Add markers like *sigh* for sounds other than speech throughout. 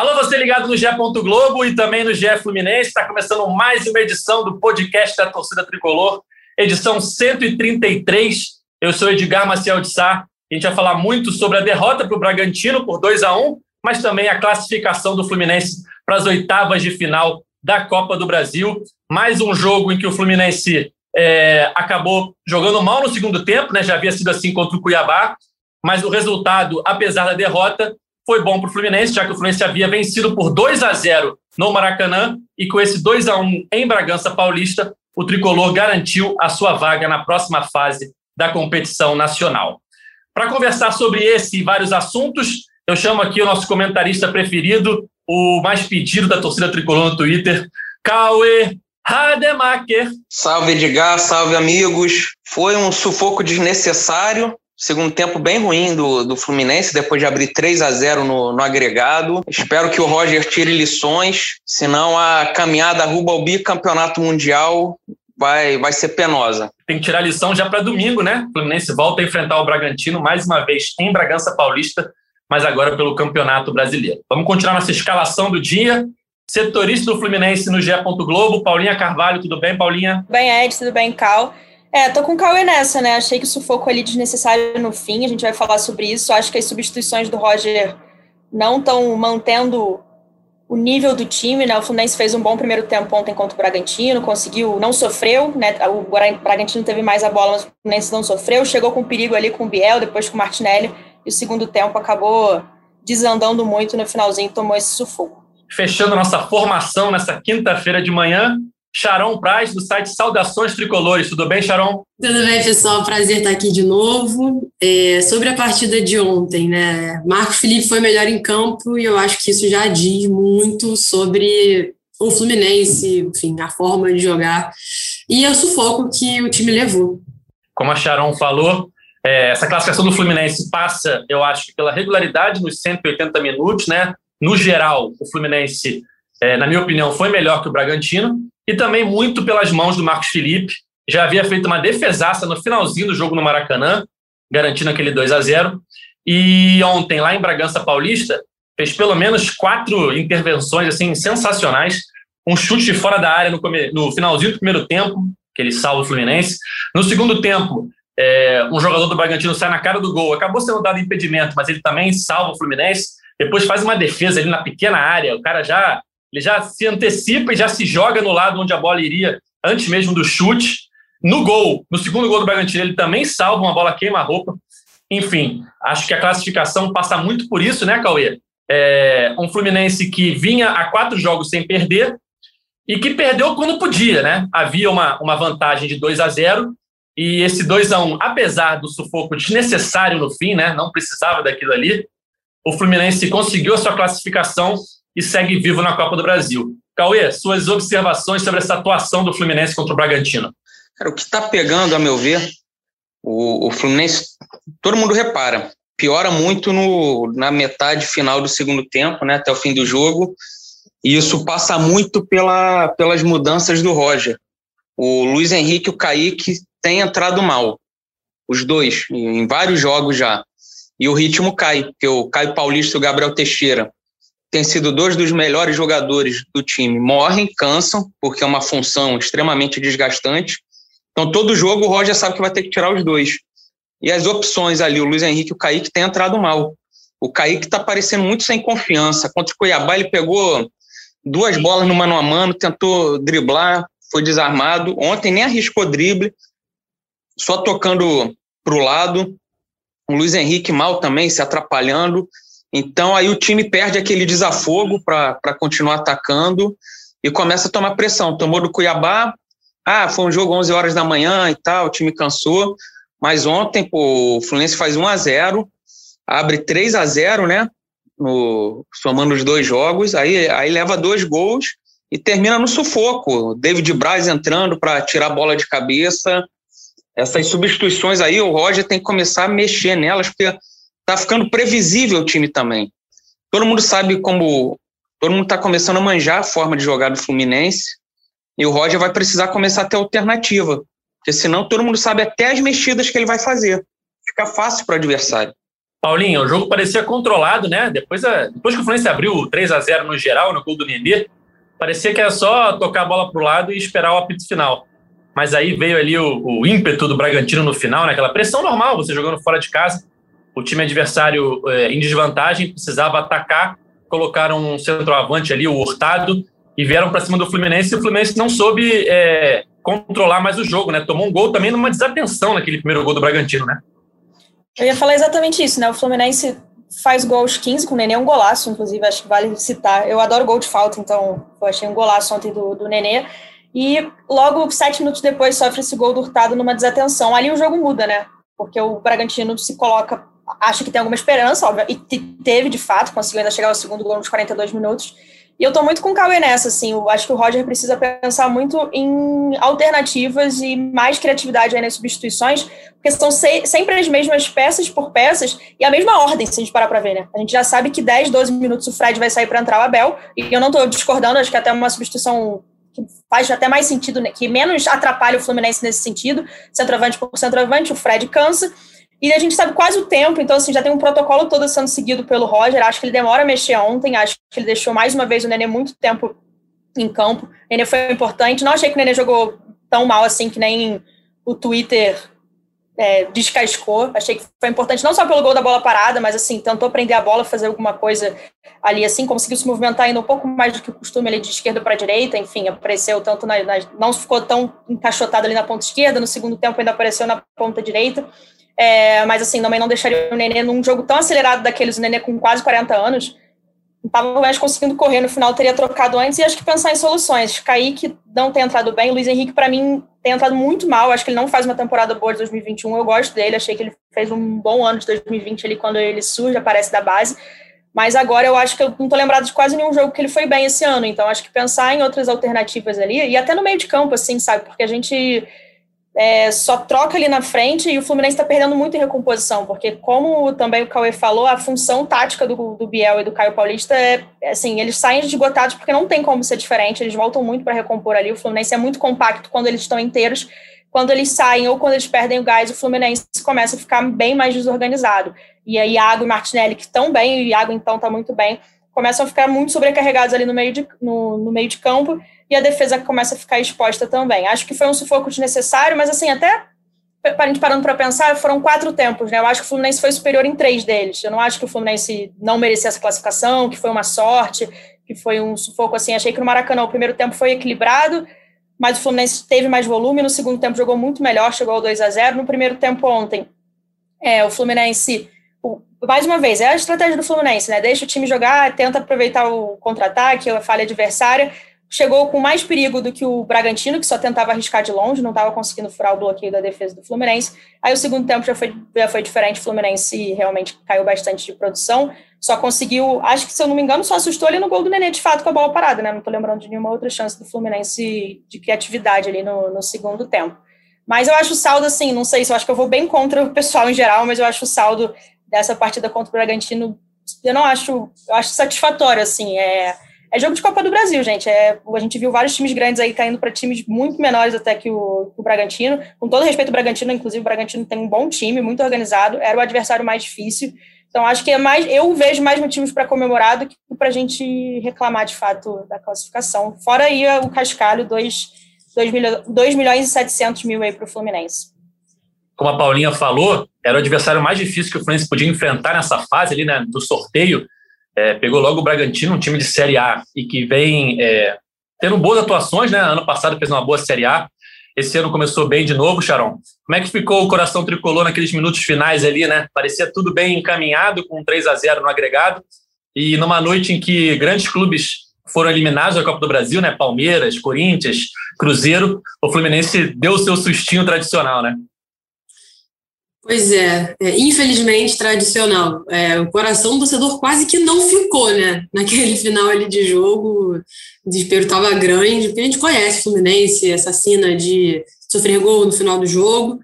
Alô, você ligado no GE. Globo e também no GE Fluminense. Está começando mais uma edição do podcast da Torcida Tricolor, edição 133. Eu sou Edgar Maciel de Sá. A gente vai falar muito sobre a derrota para o Bragantino por 2 a 1 mas também a classificação do Fluminense para as oitavas de final da Copa do Brasil. Mais um jogo em que o Fluminense é, acabou jogando mal no segundo tempo, né? já havia sido assim contra o Cuiabá, mas o resultado, apesar da derrota, foi bom para o Fluminense, já que o Fluminense havia vencido por 2 a 0 no Maracanã e com esse 2 a 1 em Bragança Paulista, o tricolor garantiu a sua vaga na próxima fase da competição nacional. Para conversar sobre esse e vários assuntos, eu chamo aqui o nosso comentarista preferido, o mais pedido da torcida tricolor no Twitter, Cauê Rademacher. Salve Edgar, salve amigos. Foi um sufoco desnecessário, segundo tempo bem ruim do, do Fluminense, depois de abrir 3 a 0 no, no agregado. Espero que o Roger tire lições, senão a caminhada rumo ao bicampeonato mundial vai, vai ser penosa. Tem que tirar lição já para domingo, né? O Fluminense volta a enfrentar o Bragantino mais uma vez em Bragança Paulista, mas agora pelo Campeonato Brasileiro. Vamos continuar nossa escalação do dia. Setorista do Fluminense no GE. Globo, Paulinha Carvalho, tudo bem, Paulinha? Bem, Ed, tudo bem, Cal? É, tô com o nessa, né? Achei que o sufoco ali desnecessário no fim, a gente vai falar sobre isso. Acho que as substituições do Roger não estão mantendo o nível do time, né? O Fluminense fez um bom primeiro tempo ontem contra o Bragantino, conseguiu, não sofreu, né? O Bragantino teve mais a bola, mas o Fluminense não sofreu, chegou com perigo ali com o Biel, depois com o Martinelli, e o segundo tempo acabou desandando muito no finalzinho, tomou esse sufoco. Fechando nossa formação nessa quinta-feira de manhã, Sharon Praz, do site Saudações Tricolores. Tudo bem, Sharon? Tudo bem, pessoal. Prazer estar aqui de novo. É, sobre a partida de ontem, né? Marco Felipe foi melhor em campo e eu acho que isso já diz muito sobre o Fluminense, enfim, a forma de jogar e o sufoco que o time levou. Como a Sharon falou, é, essa classificação do Fluminense passa, eu acho, pela regularidade nos 180 minutos, né? No geral, o Fluminense, é, na minha opinião, foi melhor que o Bragantino e também muito pelas mãos do Marcos Felipe. Já havia feito uma defesaça no finalzinho do jogo no Maracanã, garantindo aquele 2 a 0 E ontem, lá em Bragança Paulista, fez pelo menos quatro intervenções assim sensacionais. Um chute fora da área no, no finalzinho do primeiro tempo, que ele salva o Fluminense. No segundo tempo, é, um jogador do Bragantino sai na cara do gol. Acabou sendo dado impedimento, mas ele também salva o Fluminense. Depois faz uma defesa ali na pequena área. O cara já ele já se antecipa e já se joga no lado onde a bola iria antes mesmo do chute. No gol, no segundo gol do Bragantino, ele também salva uma bola queima-roupa. Enfim, acho que a classificação passa muito por isso, né, Cauê? É um Fluminense que vinha a quatro jogos sem perder e que perdeu quando podia, né? Havia uma, uma vantagem de 2 a 0 e esse 2 a 1 apesar do sufoco desnecessário no fim, né? Não precisava daquilo ali. O Fluminense conseguiu a sua classificação e segue vivo na Copa do Brasil. Cauê, suas observações sobre essa atuação do Fluminense contra o Bragantino. Cara, o que está pegando, a meu ver, o, o, Fluminense, todo mundo repara, piora muito no, na metade final do segundo tempo, né, até o fim do jogo, e isso passa muito pela, pelas mudanças do Roger. O Luiz Henrique e o Kaique têm entrado mal, os dois, em vários jogos já. E o ritmo cai, porque o Caio Paulista e o Gabriel Teixeira têm sido dois dos melhores jogadores do time. Morrem, cansam, porque é uma função extremamente desgastante. Então, todo jogo o Roger sabe que vai ter que tirar os dois. E as opções ali, o Luiz Henrique e o Kaique têm entrado mal. O Kaique está parecendo muito sem confiança. Contra o Cuiabá, ele pegou duas bolas no mano a mano, tentou driblar, foi desarmado. Ontem nem arriscou drible, só tocando para o lado. O Luiz Henrique mal também, se atrapalhando. Então aí o time perde aquele desafogo para continuar atacando e começa a tomar pressão. Tomou do Cuiabá, ah, foi um jogo 11 horas da manhã e tal, o time cansou. Mas ontem, pô, o Fluminense faz 1 a 0 abre 3 a 0 né? no, somando os dois jogos, aí, aí leva dois gols e termina no sufoco. David Braz entrando para tirar a bola de cabeça. Essas substituições aí, o Roger tem que começar a mexer nelas, porque tá ficando previsível o time também. Todo mundo sabe como. Todo mundo está começando a manjar a forma de jogar do Fluminense. E o Roger vai precisar começar a ter alternativa. Porque senão todo mundo sabe até as mexidas que ele vai fazer. Fica fácil para o adversário. Paulinho, o jogo parecia controlado, né? Depois, depois que o Fluminense abriu 3 a 0 no geral, no gol do Nenê, parecia que era só tocar a bola para o lado e esperar o apito final. Mas aí veio ali o, o, ímpeto do Bragantino no final, né? aquela pressão normal, você jogando fora de casa. O time adversário é, em desvantagem precisava atacar, colocaram um centroavante ali, o Hurtado, e vieram para cima do Fluminense. E o Fluminense não soube é, controlar mais o jogo, né? Tomou um gol também numa desatenção naquele primeiro gol do Bragantino, né? Eu ia falar exatamente isso, né? O Fluminense faz gol aos 15, com o Nenê é um golaço, inclusive, acho que vale citar. Eu adoro gol de falta, então eu achei um golaço ontem do, do Nenê. E logo, sete minutos depois, sofre esse gol do Hurtado numa desatenção. Ali o jogo muda, né? Porque o Bragantino se coloca, acha que tem alguma esperança, óbvio, e teve de fato, conseguiu ainda chegar ao segundo gol nos 42 minutos. E eu tô muito com o Cauê nessa, assim, eu acho que o Roger precisa pensar muito em alternativas e mais criatividade aí nas substituições, porque são se, sempre as mesmas peças por peças e a mesma ordem, se a gente parar pra ver, né? A gente já sabe que 10, 12 minutos o Fred vai sair para entrar o Abel, e eu não tô discordando, acho que até uma substituição que faz até mais sentido, né? que menos atrapalha o Fluminense nesse sentido, centroavante por centroavante, o Fred cansa, e a gente sabe quase o tempo, então assim, já tem um protocolo todo sendo seguido pelo Roger. Acho que ele demora a mexer ontem, acho que ele deixou mais uma vez o Nenê muito tempo em campo. O Nenê foi importante. Não achei que o Nenê jogou tão mal assim que nem o Twitter é, descascou. Achei que foi importante não só pelo gol da bola parada, mas assim, tentou prender a bola, fazer alguma coisa ali assim, conseguiu se movimentar ainda um pouco mais do que o costume ali de esquerda para direita, enfim, apareceu tanto na, na, não ficou tão encaixotado ali na ponta esquerda, no segundo tempo ainda apareceu na ponta direita. É, mas assim, também não deixaria o Nenê num jogo tão acelerado daqueles, o Nenê com quase 40 anos, estava mais conseguindo correr no final, teria trocado antes e acho que pensar em soluções. Kaique não tem entrado bem, Luiz Henrique, para mim, tem entrado muito mal. Acho que ele não faz uma temporada boa de 2021. Eu gosto dele, achei que ele fez um bom ano de 2020 ali quando ele surge, aparece da base. Mas agora eu acho que eu não estou lembrado de quase nenhum jogo que ele foi bem esse ano. Então acho que pensar em outras alternativas ali, e até no meio de campo, assim, sabe? Porque a gente é, só troca ali na frente e o Fluminense está perdendo muito em recomposição, porque como também o Cauê falou, a função tática do, do Biel e do Caio Paulista é, é assim, eles saem esgotados porque não tem como ser diferente, eles voltam muito para recompor ali, o Fluminense é muito compacto quando eles estão inteiros, quando eles saem ou quando eles perdem o gás, o Fluminense começa a ficar bem mais desorganizado. E aí Iago e Martinelli, que estão bem, o Iago então está muito bem, começam a ficar muito sobrecarregados ali no meio de, no, no meio de campo, e a defesa começa a ficar exposta também. Acho que foi um sufoco desnecessário, mas assim, até a gente parando para pensar, foram quatro tempos, né? Eu acho que o Fluminense foi superior em três deles. Eu não acho que o Fluminense não merecia essa classificação, que foi uma sorte, que foi um sufoco assim. Achei que no Maracanã o primeiro tempo foi equilibrado, mas o Fluminense teve mais volume. No segundo tempo jogou muito melhor, chegou ao 2 a 0 No primeiro tempo ontem, é, o Fluminense, mais uma vez, é a estratégia do Fluminense, né? Deixa o time jogar, tenta aproveitar o contra-ataque, a falha adversária chegou com mais perigo do que o Bragantino, que só tentava arriscar de longe, não estava conseguindo furar o bloqueio da defesa do Fluminense. Aí o segundo tempo já foi, já foi diferente, o Fluminense realmente caiu bastante de produção, só conseguiu, acho que se eu não me engano, só assustou ali no gol do Nenê, de fato, com a bola parada, né? Não estou lembrando de nenhuma outra chance do Fluminense de criatividade ali no, no segundo tempo. Mas eu acho o saldo, assim, não sei se eu acho que eu vou bem contra o pessoal em geral, mas eu acho o saldo dessa partida contra o Bragantino, eu não acho, eu acho satisfatório, assim, é é jogo de Copa do Brasil, gente. É, a gente viu vários times grandes aí caindo para times muito menores até que o, o, Bragantino. Com todo respeito ao Bragantino, inclusive o Bragantino tem um bom time, muito organizado. Era o adversário mais difícil. Então acho que é mais, eu vejo mais motivos para comemorar do que para a gente reclamar de fato da classificação. Fora aí o Cascalho, 2 milhões e 700 mil aí para o Fluminense. Como a Paulinha falou, era o adversário mais difícil que o Fluminense podia enfrentar nessa fase ali, né, do sorteio é, pegou logo o Bragantino, um time de Série A e que vem é, tendo boas atuações, né? Ano passado fez uma boa Série A. Esse ano começou bem de novo, Charon. Como é que ficou o coração tricolor naqueles minutos finais ali, né? Parecia tudo bem encaminhado, com 3 a 0 no agregado. E numa noite em que grandes clubes foram eliminados da Copa do Brasil, né? Palmeiras, Corinthians, Cruzeiro, o Fluminense deu o seu sustinho tradicional, né? Pois é, é infelizmente tradicional. É, o coração do torcedor quase que não ficou, né? *laughs* Naquele final ali de jogo, o desespero estava grande, porque a gente conhece o Fluminense, essa cena de sofrer gol no final do jogo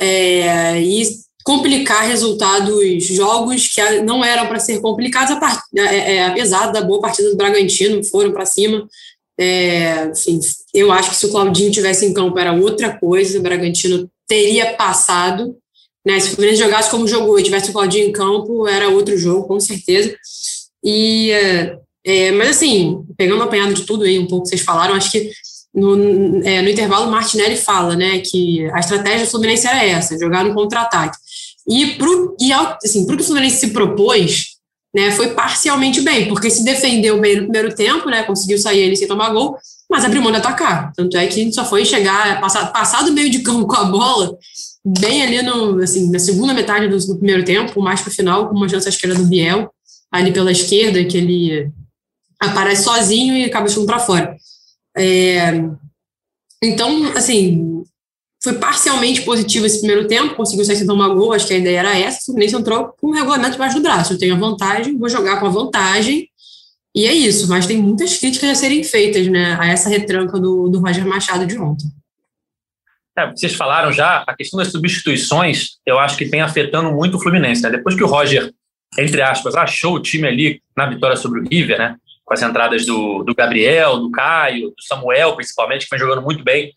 é, e complicar resultados, jogos que não eram para ser complicados, é, é, apesar da boa partida do Bragantino, foram para cima. É, enfim, eu acho que se o Claudinho tivesse em campo era outra coisa, o Bragantino teria passado. Né? Se o Fluminense jogasse como jogou e tivesse o Claudinho em campo, era outro jogo, com certeza. E, é, é mas assim, pegando o apanhado de tudo aí, um pouco que vocês falaram, acho que no, é, no intervalo o Martinelli fala né, que a estratégia do Fluminense era essa, jogar no contra-ataque. E para e, assim, que o Fluminense se propôs, né, foi parcialmente bem, porque se defendeu bem no primeiro tempo, né, conseguiu sair ele sem tomar gol, mas abriu mão de atacar. Tanto é que só foi chegar, passar, passar do meio de campo com a bola, bem ali no, assim, na segunda metade do, do primeiro tempo, mais para o final, com uma chance à esquerda do Biel, ali pela esquerda, que ele aparece sozinho e acaba chutando para fora. É, então, assim, foi parcialmente positivo esse primeiro tempo, conseguiu sair sem tomar gol, acho que a ideia era essa, o Fluminense entrou com o regulamento debaixo do braço, eu tenho a vantagem, vou jogar com a vantagem, e é isso, mas tem muitas críticas a serem feitas, né, a essa retranca do, do Roger Machado de ontem. É, vocês falaram já, a questão das substituições, eu acho que tem afetando muito o Fluminense, né? depois que o Roger, entre aspas, achou o time ali na vitória sobre o River, né, com as entradas do, do Gabriel, do Caio, do Samuel, principalmente, que vem jogando muito bem,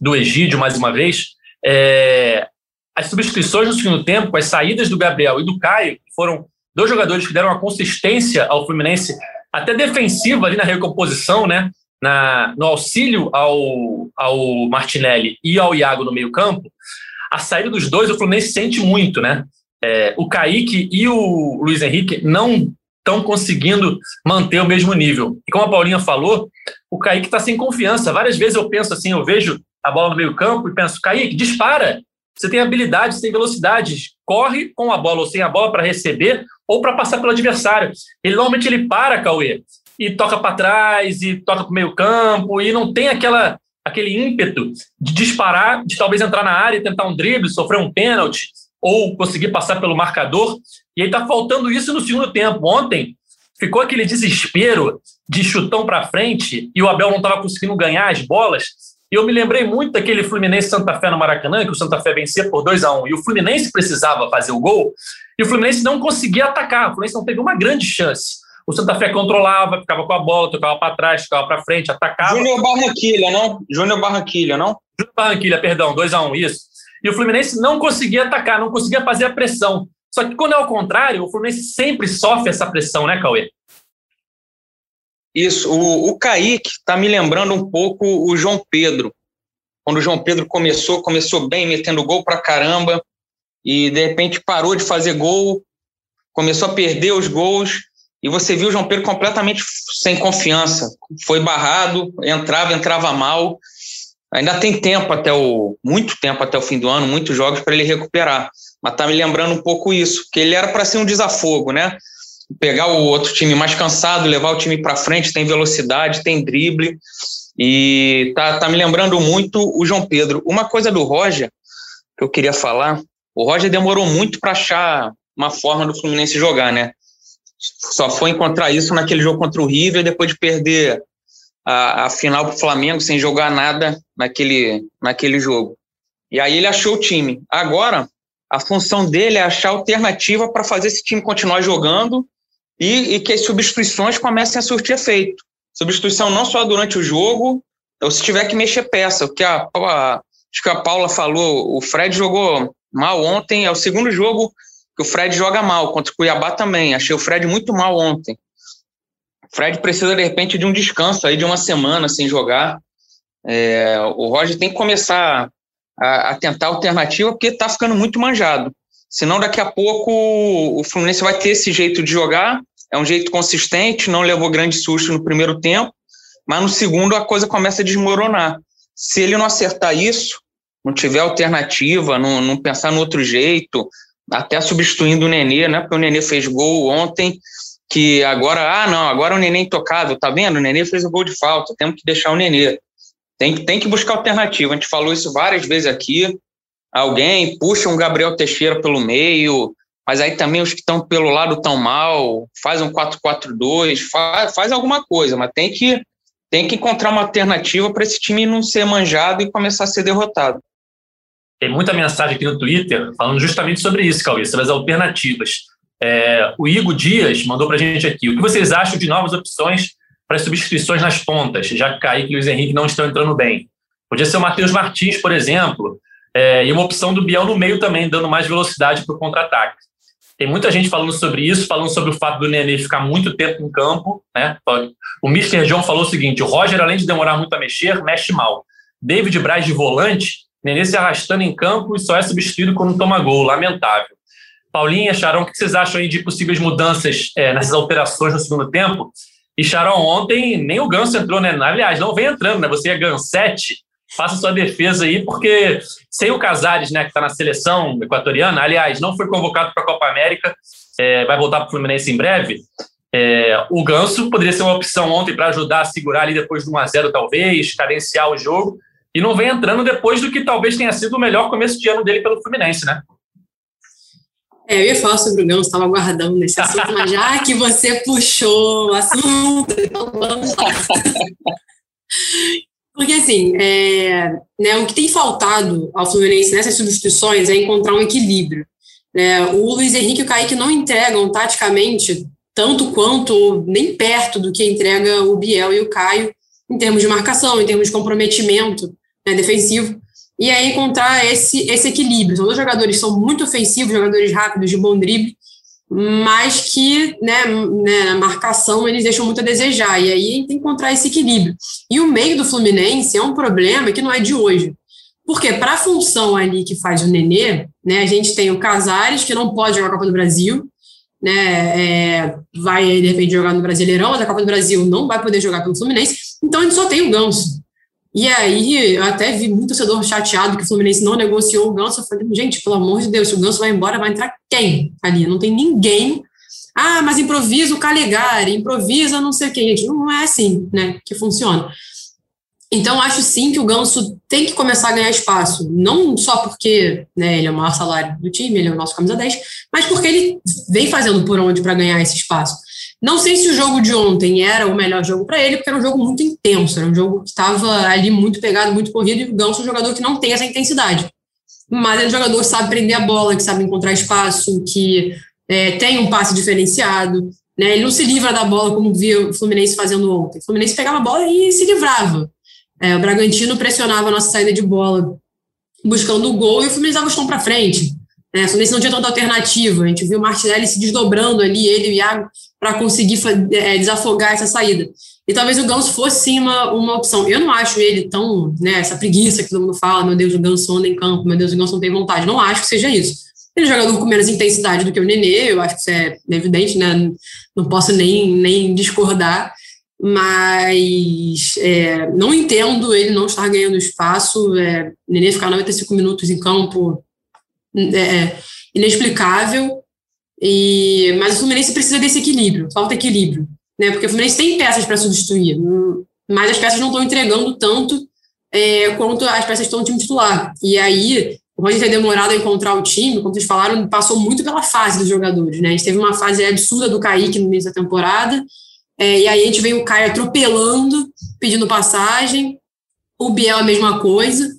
do Egídio, mais uma vez. É, as substituições no segundo tempo, as saídas do Gabriel e do Caio, foram dois jogadores que deram uma consistência ao Fluminense, até defensiva ali na recomposição, né? Na, no auxílio ao, ao Martinelli e ao Iago no meio-campo, a saída dos dois o Fluminense sente muito, né? É, o Kaique e o Luiz Henrique não estão conseguindo manter o mesmo nível. E como a Paulinha falou, o Kaique está sem confiança. Várias vezes eu penso assim, eu vejo a bola no meio campo e penso, Kaique, dispara. Você tem habilidade, você tem velocidade. Corre com a bola ou sem a bola para receber ou para passar pelo adversário. Ele normalmente ele para, Cauê, e toca para trás, e toca para o meio campo, e não tem aquela aquele ímpeto de disparar, de talvez entrar na área e tentar um drible, sofrer um pênalti, ou conseguir passar pelo marcador. E aí está faltando isso no segundo tempo. Ontem ficou aquele desespero de chutão para frente e o Abel não estava conseguindo ganhar as bolas. E eu me lembrei muito daquele Fluminense Santa Fé no Maracanã, que o Santa Fé vencia por 2 a 1 e o Fluminense precisava fazer o gol, e o Fluminense não conseguia atacar, o Fluminense não teve uma grande chance. O Santa Fé controlava, ficava com a bola, tocava para trás, ficava para frente, atacava. Júnior Barranquilha, não? Júnior Barranquilha, não? Júnior Barranquilha, perdão, 2 a 1 isso. E o Fluminense não conseguia atacar, não conseguia fazer a pressão. Só que quando é o contrário, o Fluminense sempre sofre essa pressão, né, Cauê? Isso. O, o Kaique está me lembrando um pouco o João Pedro. Quando o João Pedro começou, começou bem, metendo gol pra caramba, e de repente parou de fazer gol, começou a perder os gols, e você viu o João Pedro completamente sem confiança. Foi barrado, entrava, entrava mal. Ainda tem tempo até o muito tempo até o fim do ano, muitos jogos para ele recuperar. Mas tá me lembrando um pouco isso, que ele era para ser um desafogo, né? Pegar o outro time mais cansado, levar o time para frente, tem velocidade, tem drible e tá, tá me lembrando muito o João Pedro. Uma coisa do Roger que eu queria falar, o Roger demorou muito para achar uma forma do Fluminense jogar, né? Só foi encontrar isso naquele jogo contra o River depois de perder a, a final para o Flamengo sem jogar nada naquele, naquele jogo. E aí ele achou o time. Agora, a função dele é achar alternativa para fazer esse time continuar jogando e, e, que as substituições comecem a surtir efeito. Substituição não só durante o jogo, ou se tiver que mexer peça. O que a, a, acho que a Paula falou, o Fred jogou mal ontem, é o segundo jogo que o Fred joga mal, contra o Cuiabá também. Achei o Fred muito mal ontem. Fred precisa, de repente, de um descanso aí de uma semana sem jogar. É, o Roger tem que começar a, a tentar alternativa, porque está ficando muito manjado. Senão, daqui a pouco, o Fluminense vai ter esse jeito de jogar. É um jeito consistente, não levou grande susto no primeiro tempo, mas no segundo a coisa começa a desmoronar. Se ele não acertar isso, não tiver alternativa, não, não pensar no outro jeito, até substituindo o Nenê, né? Porque o Nenê fez gol ontem, que agora, ah, não, agora o Nenê é intocável, tá vendo? O Nenê fez o gol de falta, temos que deixar o Nenê. Tem, tem que buscar alternativa. A gente falou isso várias vezes aqui. alguém, puxa um Gabriel Teixeira pelo meio, mas aí também os que estão pelo lado tão mal, faz um 4-4-2, faz, faz alguma coisa, mas tem que, tem que encontrar uma alternativa para esse time não ser manjado e começar a ser derrotado. Tem muita mensagem aqui no Twitter falando justamente sobre isso, Cauê, sobre as alternativas. É, o Igor Dias mandou para a gente aqui. O que vocês acham de novas opções para as substituições nas pontas, já que Kaique e Luiz Henrique não estão entrando bem? Podia ser o Matheus Martins, por exemplo, é, e uma opção do Biel no meio também, dando mais velocidade para o contra-ataque. Tem muita gente falando sobre isso, falando sobre o fato do Nenê ficar muito tempo em campo. Né? O Mr. John falou o seguinte: o Roger, além de demorar muito a mexer, mexe mal. David Braz de volante, Nenê se arrastando em campo e só é substituído quando toma gol. Lamentável. Paulinha, Charão, o que vocês acham aí de possíveis mudanças é, nessas alterações no segundo tempo? E Charão, ontem nem o Ganso entrou, né? Aliás, não vem entrando, né? Você é Gansete, faça sua defesa aí, porque sem o Casares, né, que está na seleção equatoriana, aliás, não foi convocado para a Copa América, é, vai voltar para o Fluminense em breve. É, o Ganso poderia ser uma opção ontem para ajudar a segurar ali depois do 1x0, talvez, cadenciar o jogo, e não vem entrando depois do que talvez tenha sido o melhor começo de ano dele pelo Fluminense, né? É, eu ia falar sobre o Ganso, estava aguardando esse assunto, mas já que você puxou o assunto, então vamos lá. Porque, assim, é, né, o que tem faltado ao Fluminense nessas substituições é encontrar um equilíbrio. Né? O Luiz Henrique e o Kaique não entregam taticamente tanto quanto, nem perto do que entrega o Biel e o Caio, em termos de marcação, em termos de comprometimento né, defensivo. E aí encontrar esse, esse equilíbrio. São dois jogadores que são muito ofensivos, jogadores rápidos, de bom drible, mas que né, né, na marcação eles deixam muito a desejar, e aí tem que encontrar esse equilíbrio. E o meio do Fluminense é um problema que não é de hoje. Porque para a função ali que faz o Nenê, né, a gente tem o Casares, que não pode jogar a Copa do Brasil, né, é, vai de repente jogar no Brasileirão, mas a Copa do Brasil não vai poder jogar pelo Fluminense, então a gente só tem o Ganso. E aí, eu até vi muito torcedor chateado que o Fluminense não negociou o Ganso. Eu falei, gente, pelo amor de Deus, se o Ganso vai embora, vai entrar quem ali? Não tem ninguém. Ah, mas improvisa o Calegari, improvisa não sei quê. Gente, não é assim, né, que funciona. Então, acho sim que o Ganso tem que começar a ganhar espaço, não só porque né, ele é o maior salário do time, ele é o nosso camisa 10, mas porque ele vem fazendo por onde para ganhar esse espaço. Não sei se o jogo de ontem era o melhor jogo para ele, porque era um jogo muito intenso, era um jogo que estava ali muito pegado, muito corrido, e o Ganso é um jogador que não tem essa intensidade. Mas é um jogador que sabe prender a bola, que sabe encontrar espaço, que é, tem um passe diferenciado. Né? Ele não se livra da bola como via o Fluminense fazendo ontem. O Fluminense pegava a bola e se livrava. É, o Bragantino pressionava a nossa saída de bola buscando o gol e o Fluminense dava o para frente. Né? Fluminense não tinha tanta alternativa. A gente viu o Martinelli se desdobrando ali, ele e o Iago, para conseguir é, desafogar essa saída. E talvez o Ganso fosse sim uma, uma opção. Eu não acho ele tão, né, essa preguiça que todo mundo fala, meu Deus, o Ganso anda em campo, meu Deus, o Ganso não tem vontade. Não acho que seja isso. Ele é um jogador com menos intensidade do que o Nenê, eu acho que isso é evidente, né? Não posso nem, nem discordar, mas é, não entendo ele não estar ganhando espaço. É, Nenê ficar 95 minutos em campo é, é, inexplicável. E, mas o Fluminense precisa desse equilíbrio, falta equilíbrio, né? Porque o Fluminense tem peças para substituir, mas as peças não estão entregando tanto é, quanto as peças estão no time titular. E aí, o Roger ter demorado a encontrar o time, como vocês falaram, passou muito pela fase dos jogadores, né? A gente teve uma fase absurda do Kaique no início da temporada, é, e aí a gente veio o Caio atropelando, pedindo passagem, o Biel a mesma coisa.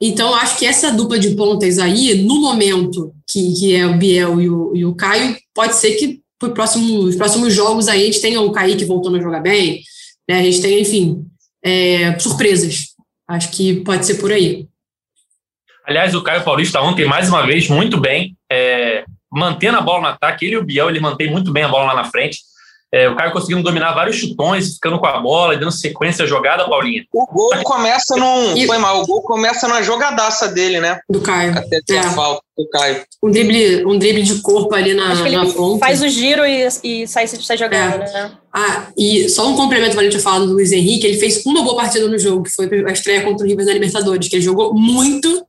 Então, acho que essa dupla de pontas aí, no momento que, que é o Biel e o, e o Caio, pode ser que para próximo, os próximos jogos aí a gente tenha o Kaique voltando a jogar bem, né? a gente tem, enfim, é, surpresas. Acho que pode ser por aí. Aliás, o Caio Paulista ontem, mais uma vez, muito bem, é, mantendo a bola no ataque. Ele e o Biel, ele mantém muito bem a bola lá na frente. É, o Caio conseguindo dominar vários chutões, ficando com a bola, dando sequência à jogada, Paulinha. O gol começa num. E... Foi mal, o gol começa na jogadaça dele, né? Do Caio. Até é. falta do Caio. Um drible, um drible de corpo ali na, Acho que na ponta. Faz o giro e, e sai, sai jogando, é. né? Ah, e só um complemento, Valente, eu falar do Luiz Henrique, ele fez uma boa partida no jogo, que foi a estreia contra o Rivers na Libertadores, que ele jogou muito,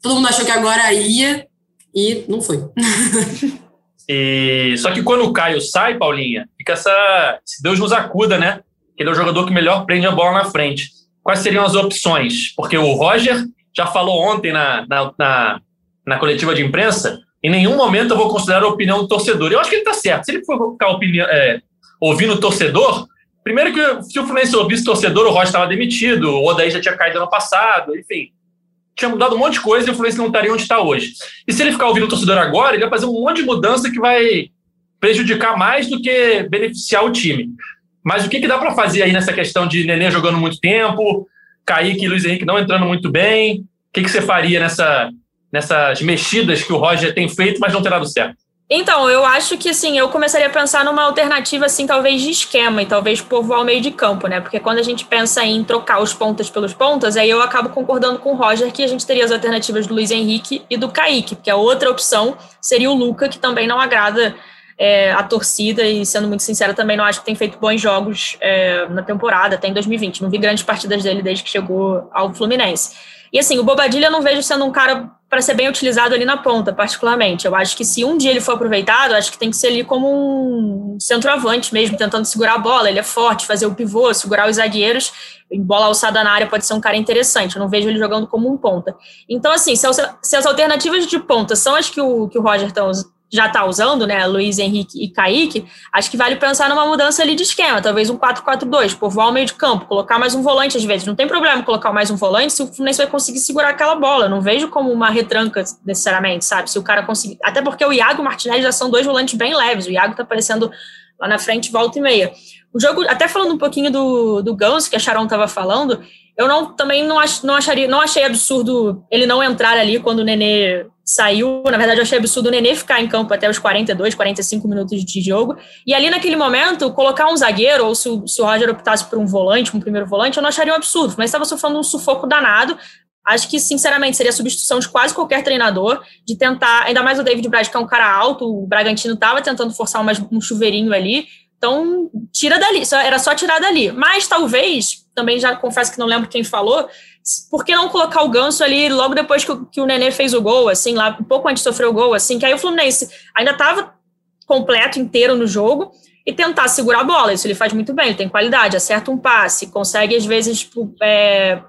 todo mundo achou que agora ia, e não foi. *laughs* E, só que quando o Caio sai, Paulinha, fica essa. Se Deus nos acuda, né? Ele é o jogador que melhor prende a bola na frente. Quais seriam as opções? Porque o Roger já falou ontem na, na, na, na coletiva de imprensa, em nenhum momento eu vou considerar a opinião do torcedor. Eu acho que ele está certo. Se ele for ficar opinião, é, ouvindo o torcedor, primeiro que se o Fluminense ouvisse o torcedor, o Rocha estava demitido, o Odaí já tinha caído ano passado, enfim. Tinha mudado um monte de coisa e o Fluminense não estaria onde está hoje. E se ele ficar ouvindo o torcedor agora, ele vai fazer um monte de mudança que vai prejudicar mais do que beneficiar o time. Mas o que, que dá para fazer aí nessa questão de Nenê jogando muito tempo, Kaique e Luiz Henrique não entrando muito bem? O que, que você faria nessa, nessas mexidas que o Roger tem feito, mas não tem dado certo? Então, eu acho que assim, eu começaria a pensar numa alternativa assim, talvez de esquema e talvez povoar o meio de campo, né? Porque quando a gente pensa em trocar os pontas pelos pontas, aí eu acabo concordando com o Roger que a gente teria as alternativas do Luiz Henrique e do Kaique, porque a outra opção seria o Luca, que também não agrada é, a torcida e, sendo muito sincera, também não acho que tem feito bons jogos é, na temporada, até em 2020. Não vi grandes partidas dele desde que chegou ao Fluminense. E assim, o Bobadilha eu não vejo sendo um cara para ser bem utilizado ali na ponta, particularmente. Eu acho que se um dia ele for aproveitado, acho que tem que ser ali como um centroavante mesmo, tentando segurar a bola. Ele é forte, fazer o pivô, segurar os zagueiros. Em bola alçada na área pode ser um cara interessante. Eu não vejo ele jogando como um ponta. Então, assim, se as alternativas de ponta são as que o, que o Roger está já está usando, né, Luiz Henrique e Kaique, acho que vale pensar numa mudança ali de esquema, talvez um 4-4-2, povoar o meio de campo, colocar mais um volante às vezes. Não tem problema colocar mais um volante se o Fluminense vai conseguir segurar aquela bola. Não vejo como uma retranca necessariamente, sabe? Se o cara conseguir. Até porque o Iago e o Martinelli já são dois volantes bem leves. O Iago está aparecendo lá na frente, volta e meia. O jogo, até falando um pouquinho do, do Ganso, que a Sharon estava falando, eu não, também não, ach, não acharia, não achei absurdo ele não entrar ali quando o Nenê saiu. Na verdade, eu achei absurdo o Nenê ficar em campo até os 42, 45 minutos de jogo. E ali, naquele momento, colocar um zagueiro, ou se o, se o Roger optasse por um volante, um primeiro volante, eu não acharia um absurdo, mas estava sofrendo um sufoco danado. Acho que, sinceramente, seria a substituição de quase qualquer treinador, de tentar, ainda mais o David Braz, que é um cara alto, o Bragantino estava tentando forçar um chuveirinho ali, então tira dali, era só tirar dali. Mas talvez, também já confesso que não lembro quem falou, por que não colocar o Ganso ali logo depois que o, que o Nenê fez o gol, assim, lá um pouco antes de sofrer o gol, assim, que aí o Fluminense ainda estava completo, inteiro no jogo, e tentar segurar a bola. Isso ele faz muito bem, ele tem qualidade, acerta um passe, consegue, às vezes, tipo, é,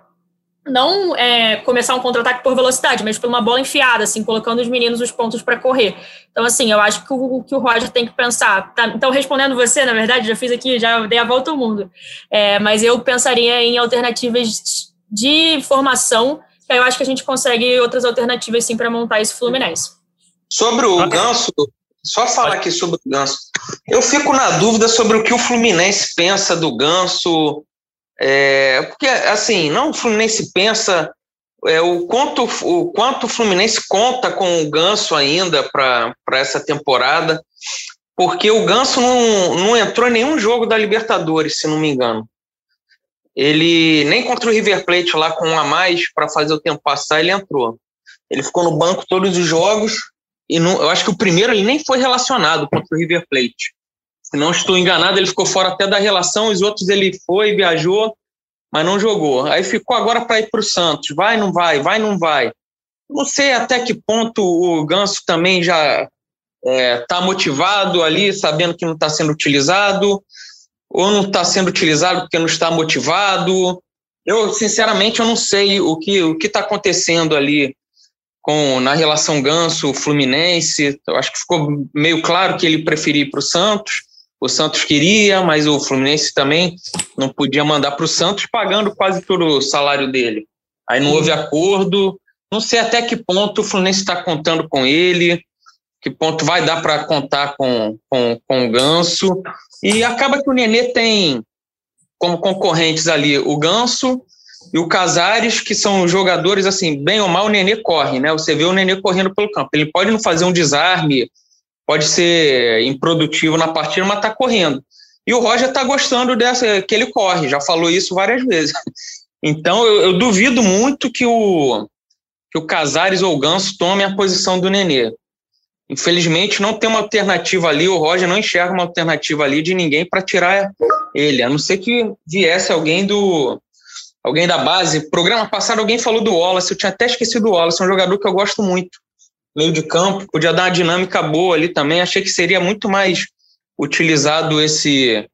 não é, começar um contra-ataque por velocidade, mas por uma bola enfiada, assim, colocando os meninos os pontos para correr. Então, assim, eu acho que o que o Roger tem que pensar. Tá, então, respondendo você, na verdade, já fiz aqui, já dei a volta ao mundo. É, mas eu pensaria em alternativas de formação, que aí eu acho que a gente consegue outras alternativas, sim, para montar esse Fluminense. Sobre o Ganso, só falar aqui sobre o Ganso. Eu fico na dúvida sobre o que o Fluminense pensa do Ganso é, porque, assim, não o Fluminense pensa é, o, quanto, o quanto o Fluminense conta com o Ganso ainda para essa temporada, porque o Ganso não, não entrou em nenhum jogo da Libertadores, se não me engano. Ele nem contra o River Plate lá com um a mais para fazer o tempo passar, ele entrou. Ele ficou no banco todos os jogos e não, eu acho que o primeiro ele nem foi relacionado contra o River Plate. Se não estou enganado, ele ficou fora até da relação, os outros ele foi, viajou, mas não jogou. Aí ficou agora para ir para o Santos. Vai, não vai, vai, não vai. Não sei até que ponto o Ganso também já está é, tá motivado ali, sabendo que não está sendo utilizado, ou não está sendo utilizado porque não está motivado. Eu, sinceramente, eu não sei o que o está acontecendo ali com na relação Ganso-Fluminense. Eu acho que ficou meio claro que ele preferia ir para o Santos o Santos queria, mas o Fluminense também não podia mandar para o Santos pagando quase todo o salário dele. Aí não houve acordo. Não sei até que ponto o Fluminense está contando com ele, que ponto vai dar para contar com, com, com o Ganso. E acaba que o Nenê tem como concorrentes ali o Ganso e o Casares, que são jogadores, assim, bem ou mal, o Nenê corre, né? Você vê o Nenê correndo pelo campo. Ele pode não fazer um desarme, pode ser improdutivo na partida, mas está correndo. E o Roger está gostando dessa que ele corre, já falou isso várias vezes. *laughs* Então eu, eu duvido muito que o que o Casares ou o Ganso tome a posição do Nenê. Infelizmente não tem uma alternativa ali, o Roger não enxerga uma alternativa ali de ninguém para tirar ele, a não ser que viesse alguém do alguém da base. Programa passado alguém falou do Wallace, eu tinha até esquecido do Wallace, é um jogador que eu gosto muito meio de campo, podia dar uma dinâmica boa ali também. Achei que seria muito mais utilizado esse,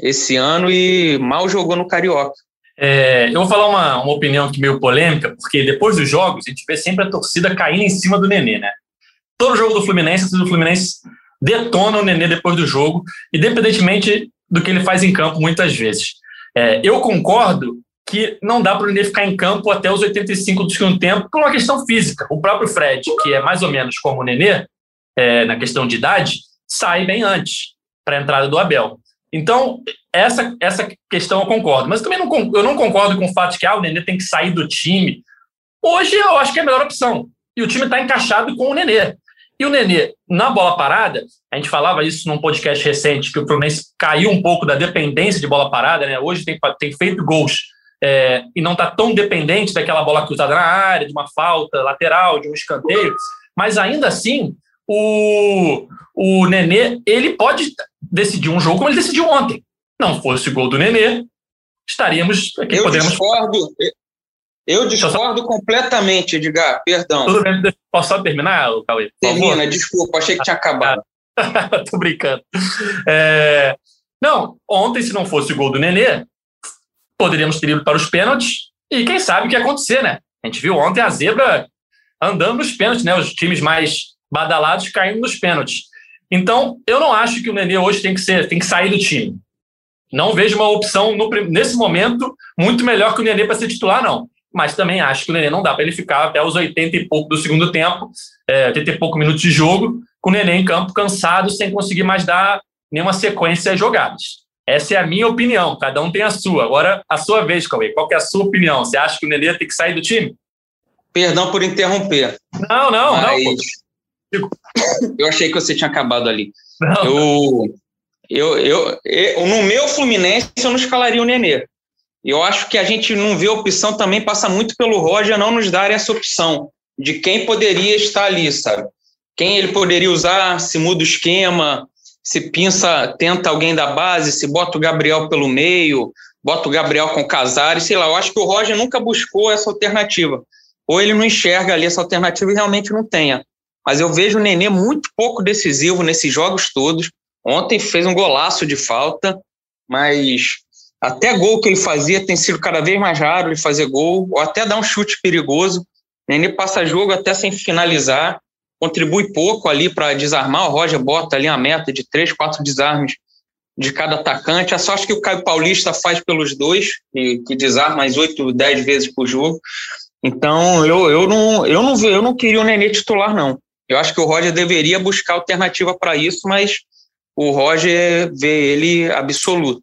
esse ano e mal jogou no Carioca. É, eu vou falar uma, uma opinião aqui meio polêmica, porque depois dos jogos, a gente vê sempre a torcida caindo em cima do Nenê, né? Todo jogo do Fluminense, o Fluminense detona o Nenê depois do jogo, independentemente do que ele faz em campo muitas vezes. É, eu concordo que não dá para o Nenê ficar em campo até os 85 do segundo tempo por uma questão física. O próprio Fred, que é mais ou menos como o Nenê, é, na questão de idade, sai bem antes para a entrada do Abel. Então, essa, essa questão eu concordo. Mas também não, eu não concordo com o fato de que ah, o Nenê tem que sair do time. Hoje eu acho que é a melhor opção. E o time está encaixado com o Nenê. E o Nenê, na bola parada, a gente falava isso num podcast recente, que o Fluminense caiu um pouco da dependência de bola parada, né? Hoje tem, tem feito gols é, e não está tão dependente daquela bola cruzada na área, de uma falta lateral, de um escanteio, mas ainda assim, o, o Nenê, ele pode decidir um jogo como ele decidiu ontem. Não fosse o gol do Nenê, estaríamos aqui. Eu poderíamos... discordo. Eu discordo só... completamente, Edgar, perdão. Tudo bem, posso só terminar, Cauê? Termina, desculpa, achei que tinha acabado. *laughs* Tô brincando. É... Não, ontem, se não fosse o gol do Nenê, poderíamos ter ido para os pênaltis e quem sabe o que ia acontecer, né? A gente viu ontem a zebra andando nos pênaltis, né? Os times mais badalados caindo nos pênaltis. Então, eu não acho que o Nenê hoje tem que ser, tem que sair do time. Não vejo uma opção no, nesse momento muito melhor que o Nenê para ser titular, não mas também acho que o Nenê não dá para ele ficar até os 80 e pouco do segundo tempo, é, 80 e pouco minutos de jogo, com o Nenê em campo cansado, sem conseguir mais dar nenhuma sequência de jogadas. Essa é a minha opinião, cada um tem a sua. Agora, a sua vez, Cauê, qual é a sua opinião? Você acha que o Nenê tem que sair do time? Perdão por interromper. Não, não, mas... não. Eu achei que você tinha acabado ali. Não, eu, eu, eu, eu, no meu Fluminense, eu não escalaria o Nenê. Eu acho que a gente não vê opção também, passa muito pelo Roger não nos dar essa opção de quem poderia estar ali, sabe? Quem ele poderia usar, se muda o esquema, se pinça, tenta alguém da base, se bota o Gabriel pelo meio, bota o Gabriel com o Casares, sei lá. Eu acho que o Roger nunca buscou essa alternativa. Ou ele não enxerga ali essa alternativa e realmente não tenha. Mas eu vejo o Nenê muito pouco decisivo nesses jogos todos. Ontem fez um golaço de falta, mas até gol que ele fazia tem sido cada vez mais raro ele fazer gol, ou até dar um chute perigoso. Nenê passa jogo até sem finalizar, contribui pouco ali para desarmar. O Roger bota ali uma meta de três, quatro desarmes de cada atacante. A sorte que o Caio Paulista faz pelos dois, que, que desarma mais oito, dez vezes por jogo. Então, eu, eu, não, eu, não, eu não queria o Nenê titular, não. Eu acho que o Roger deveria buscar alternativa para isso, mas o Roger vê ele absoluto.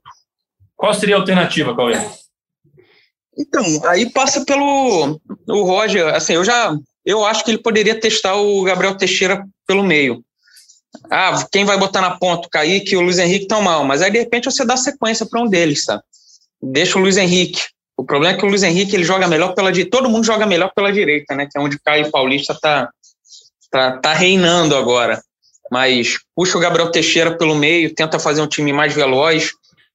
Qual seria a alternativa, Cauê? Então, aí passa pelo o Roger. Assim, eu já eu acho que ele poderia testar o Gabriel Teixeira pelo meio. Ah, quem vai botar na ponta? O Kaique e o Luiz Henrique estão mal. Mas aí, de repente, você dá sequência para um deles, sabe? Deixa o Luiz Henrique. O problema é que o Luiz Henrique ele joga melhor pela direita. Todo mundo joga melhor pela direita, né? Que é onde o Caio Paulista tá, tá, tá reinando agora. Mas puxa o Gabriel Teixeira pelo meio, tenta fazer um time mais veloz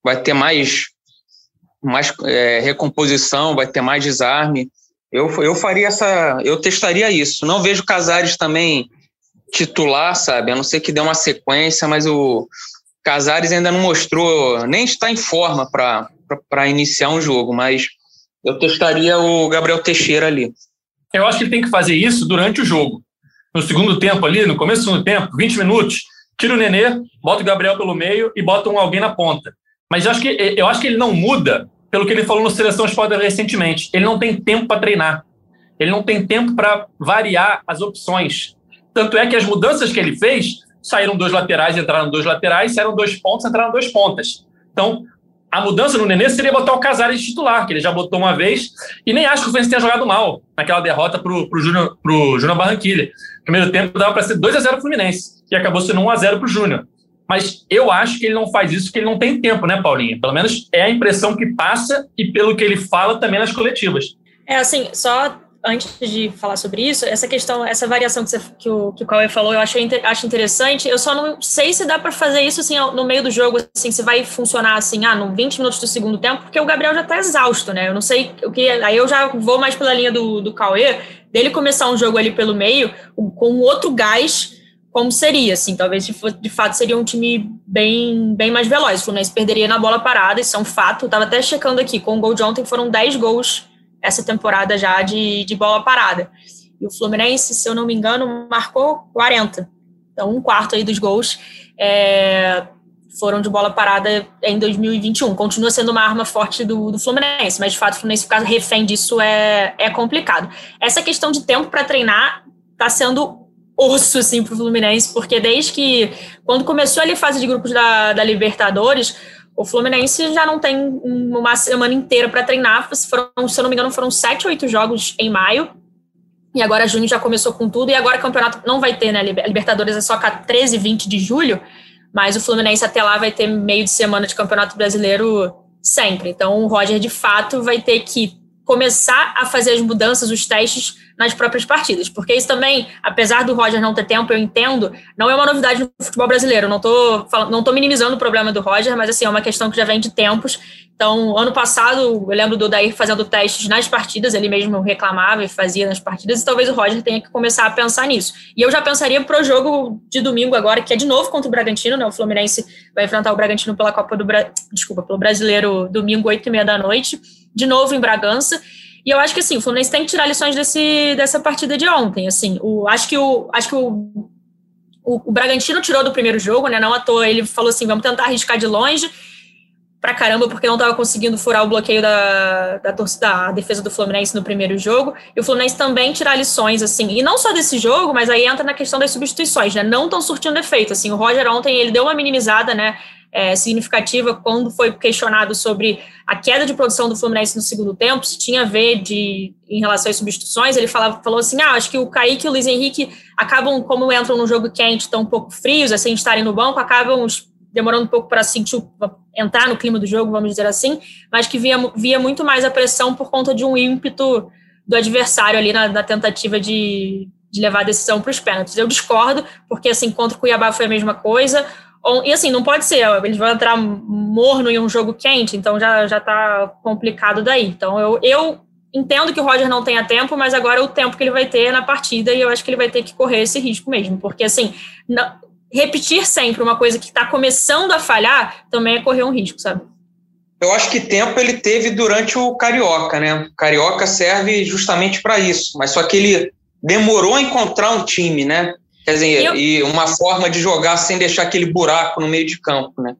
vai ter mais, mais é, recomposição, vai ter mais desarme. Eu, eu faria essa. Eu testaria isso. Não vejo Casares também titular, sabe? A não ser que dê uma sequência, mas o Casares ainda não mostrou, nem está em forma para iniciar um jogo, mas eu testaria o Gabriel Teixeira ali. Eu acho que ele tem que fazer isso durante o jogo. No segundo tempo ali, no começo do segundo tempo, 20 minutos, tira o Nenê, bota o Gabriel pelo meio e bota um alguém na ponta. Mas eu acho que, eu acho que ele não muda pelo que ele falou no Seleção Esporte recentemente. Ele não tem tempo para treinar. Ele não tem tempo para variar as opções. Tanto é que as mudanças que ele fez saíram dois laterais, entraram dois laterais, saíram dois pontos, entraram dois pontas. Então, a mudança no Nenê seria botar o Casares de titular, que ele já botou uma vez, e nem acho que o Fluminense tenha jogado mal naquela derrota para o Júnior Barranquilla. Primeiro tempo dava para ser 2 a 0 Fluminense, e acabou sendo 1 a 0 para o Júnior. Mas eu acho que ele não faz isso porque ele não tem tempo, né, Paulinho? Pelo menos é a impressão que passa e pelo que ele fala também nas coletivas. É assim, só antes de falar sobre isso, essa questão, essa variação que, você, que, o, que o Cauê falou, eu acho interessante. Eu só não sei se dá para fazer isso assim, no meio do jogo, assim, se vai funcionar assim, ah, no 20 minutos do segundo tempo, porque o Gabriel já tá exausto, né? Eu não sei o que. Aí eu já vou mais pela linha do, do Cauê, dele começar um jogo ali pelo meio, com outro gás como seria, assim, talvez de, de fato seria um time bem, bem mais veloz. O Fluminense perderia na bola parada, isso é um fato. Estava até checando aqui, com o gol de ontem foram 10 gols essa temporada já de, de bola parada. E o Fluminense, se eu não me engano, marcou 40. Então, um quarto aí dos gols é, foram de bola parada em 2021. Continua sendo uma arma forte do, do Fluminense, mas de fato o Fluminense ficar refém disso é, é complicado. Essa questão de tempo para treinar está sendo osso assim, para o Fluminense, porque desde que quando começou ali a fase de grupos da, da Libertadores, o Fluminense já não tem uma semana inteira para treinar. Foram, se eu não me engano, foram sete, oito jogos em maio. E agora junho já começou com tudo. E agora o campeonato não vai ter, né? Libertadores é só 13 e 20 de julho. Mas o Fluminense até lá vai ter meio de semana de campeonato brasileiro sempre. Então o Roger, de fato, vai ter que começar a fazer as mudanças, os testes nas próprias partidas. Porque isso também, apesar do Roger não ter tempo, eu entendo, não é uma novidade no futebol brasileiro. Não estou não tô minimizando o problema do Roger, mas assim, é uma questão que já vem de tempos. Então, ano passado, eu lembro do Dair fazendo testes nas partidas, ele mesmo reclamava e fazia nas partidas, e talvez o Roger tenha que começar a pensar nisso. E eu já pensaria para o jogo de domingo agora, que é de novo contra o Bragantino, né? O Fluminense vai enfrentar o Bragantino pela Copa do Bra... Desculpa, pelo Brasileiro domingo, 8 e meia da noite, de novo em Bragança. E eu acho que assim, o Fluminense tem que tirar lições desse, dessa partida de ontem. Assim, o, acho que o, acho que o, o, Bragantino tirou do primeiro jogo, né? Não à toa ele falou assim: vamos tentar arriscar de longe pra caramba, porque não estava conseguindo furar o bloqueio da, da, da defesa do Fluminense no primeiro jogo. E o Fluminense também tirar lições, assim, e não só desse jogo, mas aí entra na questão das substituições, né? Não estão surtindo efeito. Assim, o Roger ontem ele deu uma minimizada, né? é, significativa quando foi questionado sobre a queda de produção do Fluminense no segundo tempo, se tinha a ver de, em relação às substituições, ele falava, falou assim, ah, acho que o Kaique e o Luiz Henrique acabam, como entram no jogo quente, estão um pouco frios, assim, estarem no banco, acabam demorando um pouco para sentir, entrar no clima do jogo, vamos dizer assim, mas que via, via muito mais a pressão por conta de um ímpeto do adversário ali na, na tentativa de, de levar a decisão para os pênaltis. Eu discordo, porque assim, contra o Cuiabá foi a mesma coisa, e assim, não pode ser, eles vão entrar morno em um jogo quente, então já, já tá complicado daí. Então eu, eu entendo que o Roger não tenha tempo, mas agora é o tempo que ele vai ter na partida e eu acho que ele vai ter que correr esse risco mesmo, porque assim, não, repetir sempre uma coisa que está começando a falhar também é correr um risco, sabe? Eu acho que tempo ele teve durante o Carioca, né? O Carioca serve justamente para isso, mas só que ele demorou a encontrar um time, né? Quer dizer, eu... e uma forma de jogar sem deixar aquele buraco no meio de campo, né?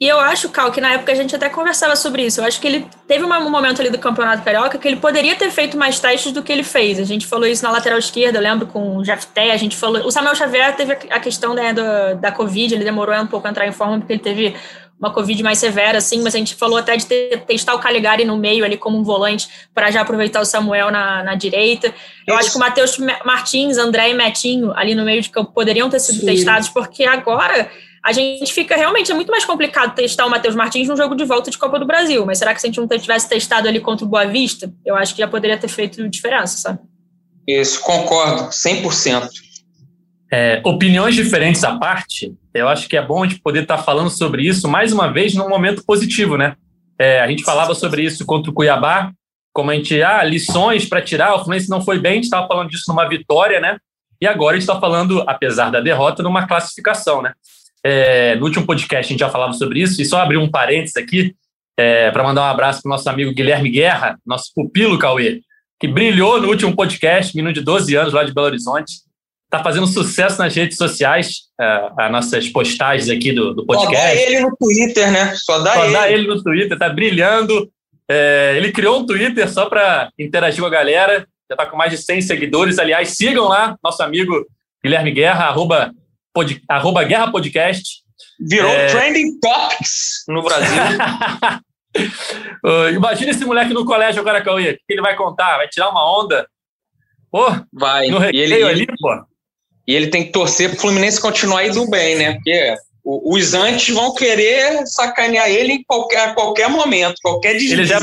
E eu acho, Cal, que na época a gente até conversava sobre isso. Eu acho que ele teve um momento ali do Campeonato Carioca que ele poderia ter feito mais testes do que ele fez. A gente falou isso na lateral esquerda, eu lembro com o Jafté, a gente falou. O Samuel Xavier teve a questão né, da, da Covid, ele demorou um pouco a entrar em forma porque ele teve uma Covid mais severa, assim, mas a gente falou até de ter, testar o Caligari no meio ali como um volante para já aproveitar o Samuel na, na direita. Eu acho que o Matheus Martins, André e Metinho ali no meio de campo poderiam ter sido Sim. testados, porque agora a gente fica realmente é muito mais complicado testar o Matheus Martins num jogo de volta de Copa do Brasil. Mas será que se a gente não tivesse testado ali contra o Boa Vista, eu acho que já poderia ter feito diferença, sabe? Isso, concordo, 100%. É, opiniões diferentes à parte, eu acho que é bom a gente poder estar falando sobre isso mais uma vez num momento positivo, né? É, a gente falava sobre isso contra o Cuiabá, como a gente, ah, lições para tirar, o Fluminense não foi bem, a gente estava falando disso numa vitória, né? E agora a gente está falando, apesar da derrota, numa classificação, né? É, no último podcast a gente já falava sobre isso, e só abrir um parênteses aqui é, para mandar um abraço para o nosso amigo Guilherme Guerra, nosso pupilo Cauê, que brilhou no último podcast, menino de 12 anos lá de Belo Horizonte tá fazendo sucesso nas redes sociais, uh, as nossas postagens aqui do, do podcast. Só dá ele no Twitter, né? Só dá só ele. dá ele no Twitter, tá brilhando. É, ele criou um Twitter só para interagir com a galera, já tá com mais de 100 seguidores. Aliás, sigam lá nosso amigo Guilherme Guerra, arroba, pod, arroba Guerra Podcast. Virou é... trending topics no Brasil. *laughs* uh, imagina esse moleque no colégio agora, Cauê. O que ele vai contar? Vai tirar uma onda? Pô, vai. No e ele, ali, pô. E ele tem que torcer para o Fluminense continuar indo bem, né? Porque os antes vão querer sacanear ele em qualquer, a qualquer momento, qualquer deslize. Ele já,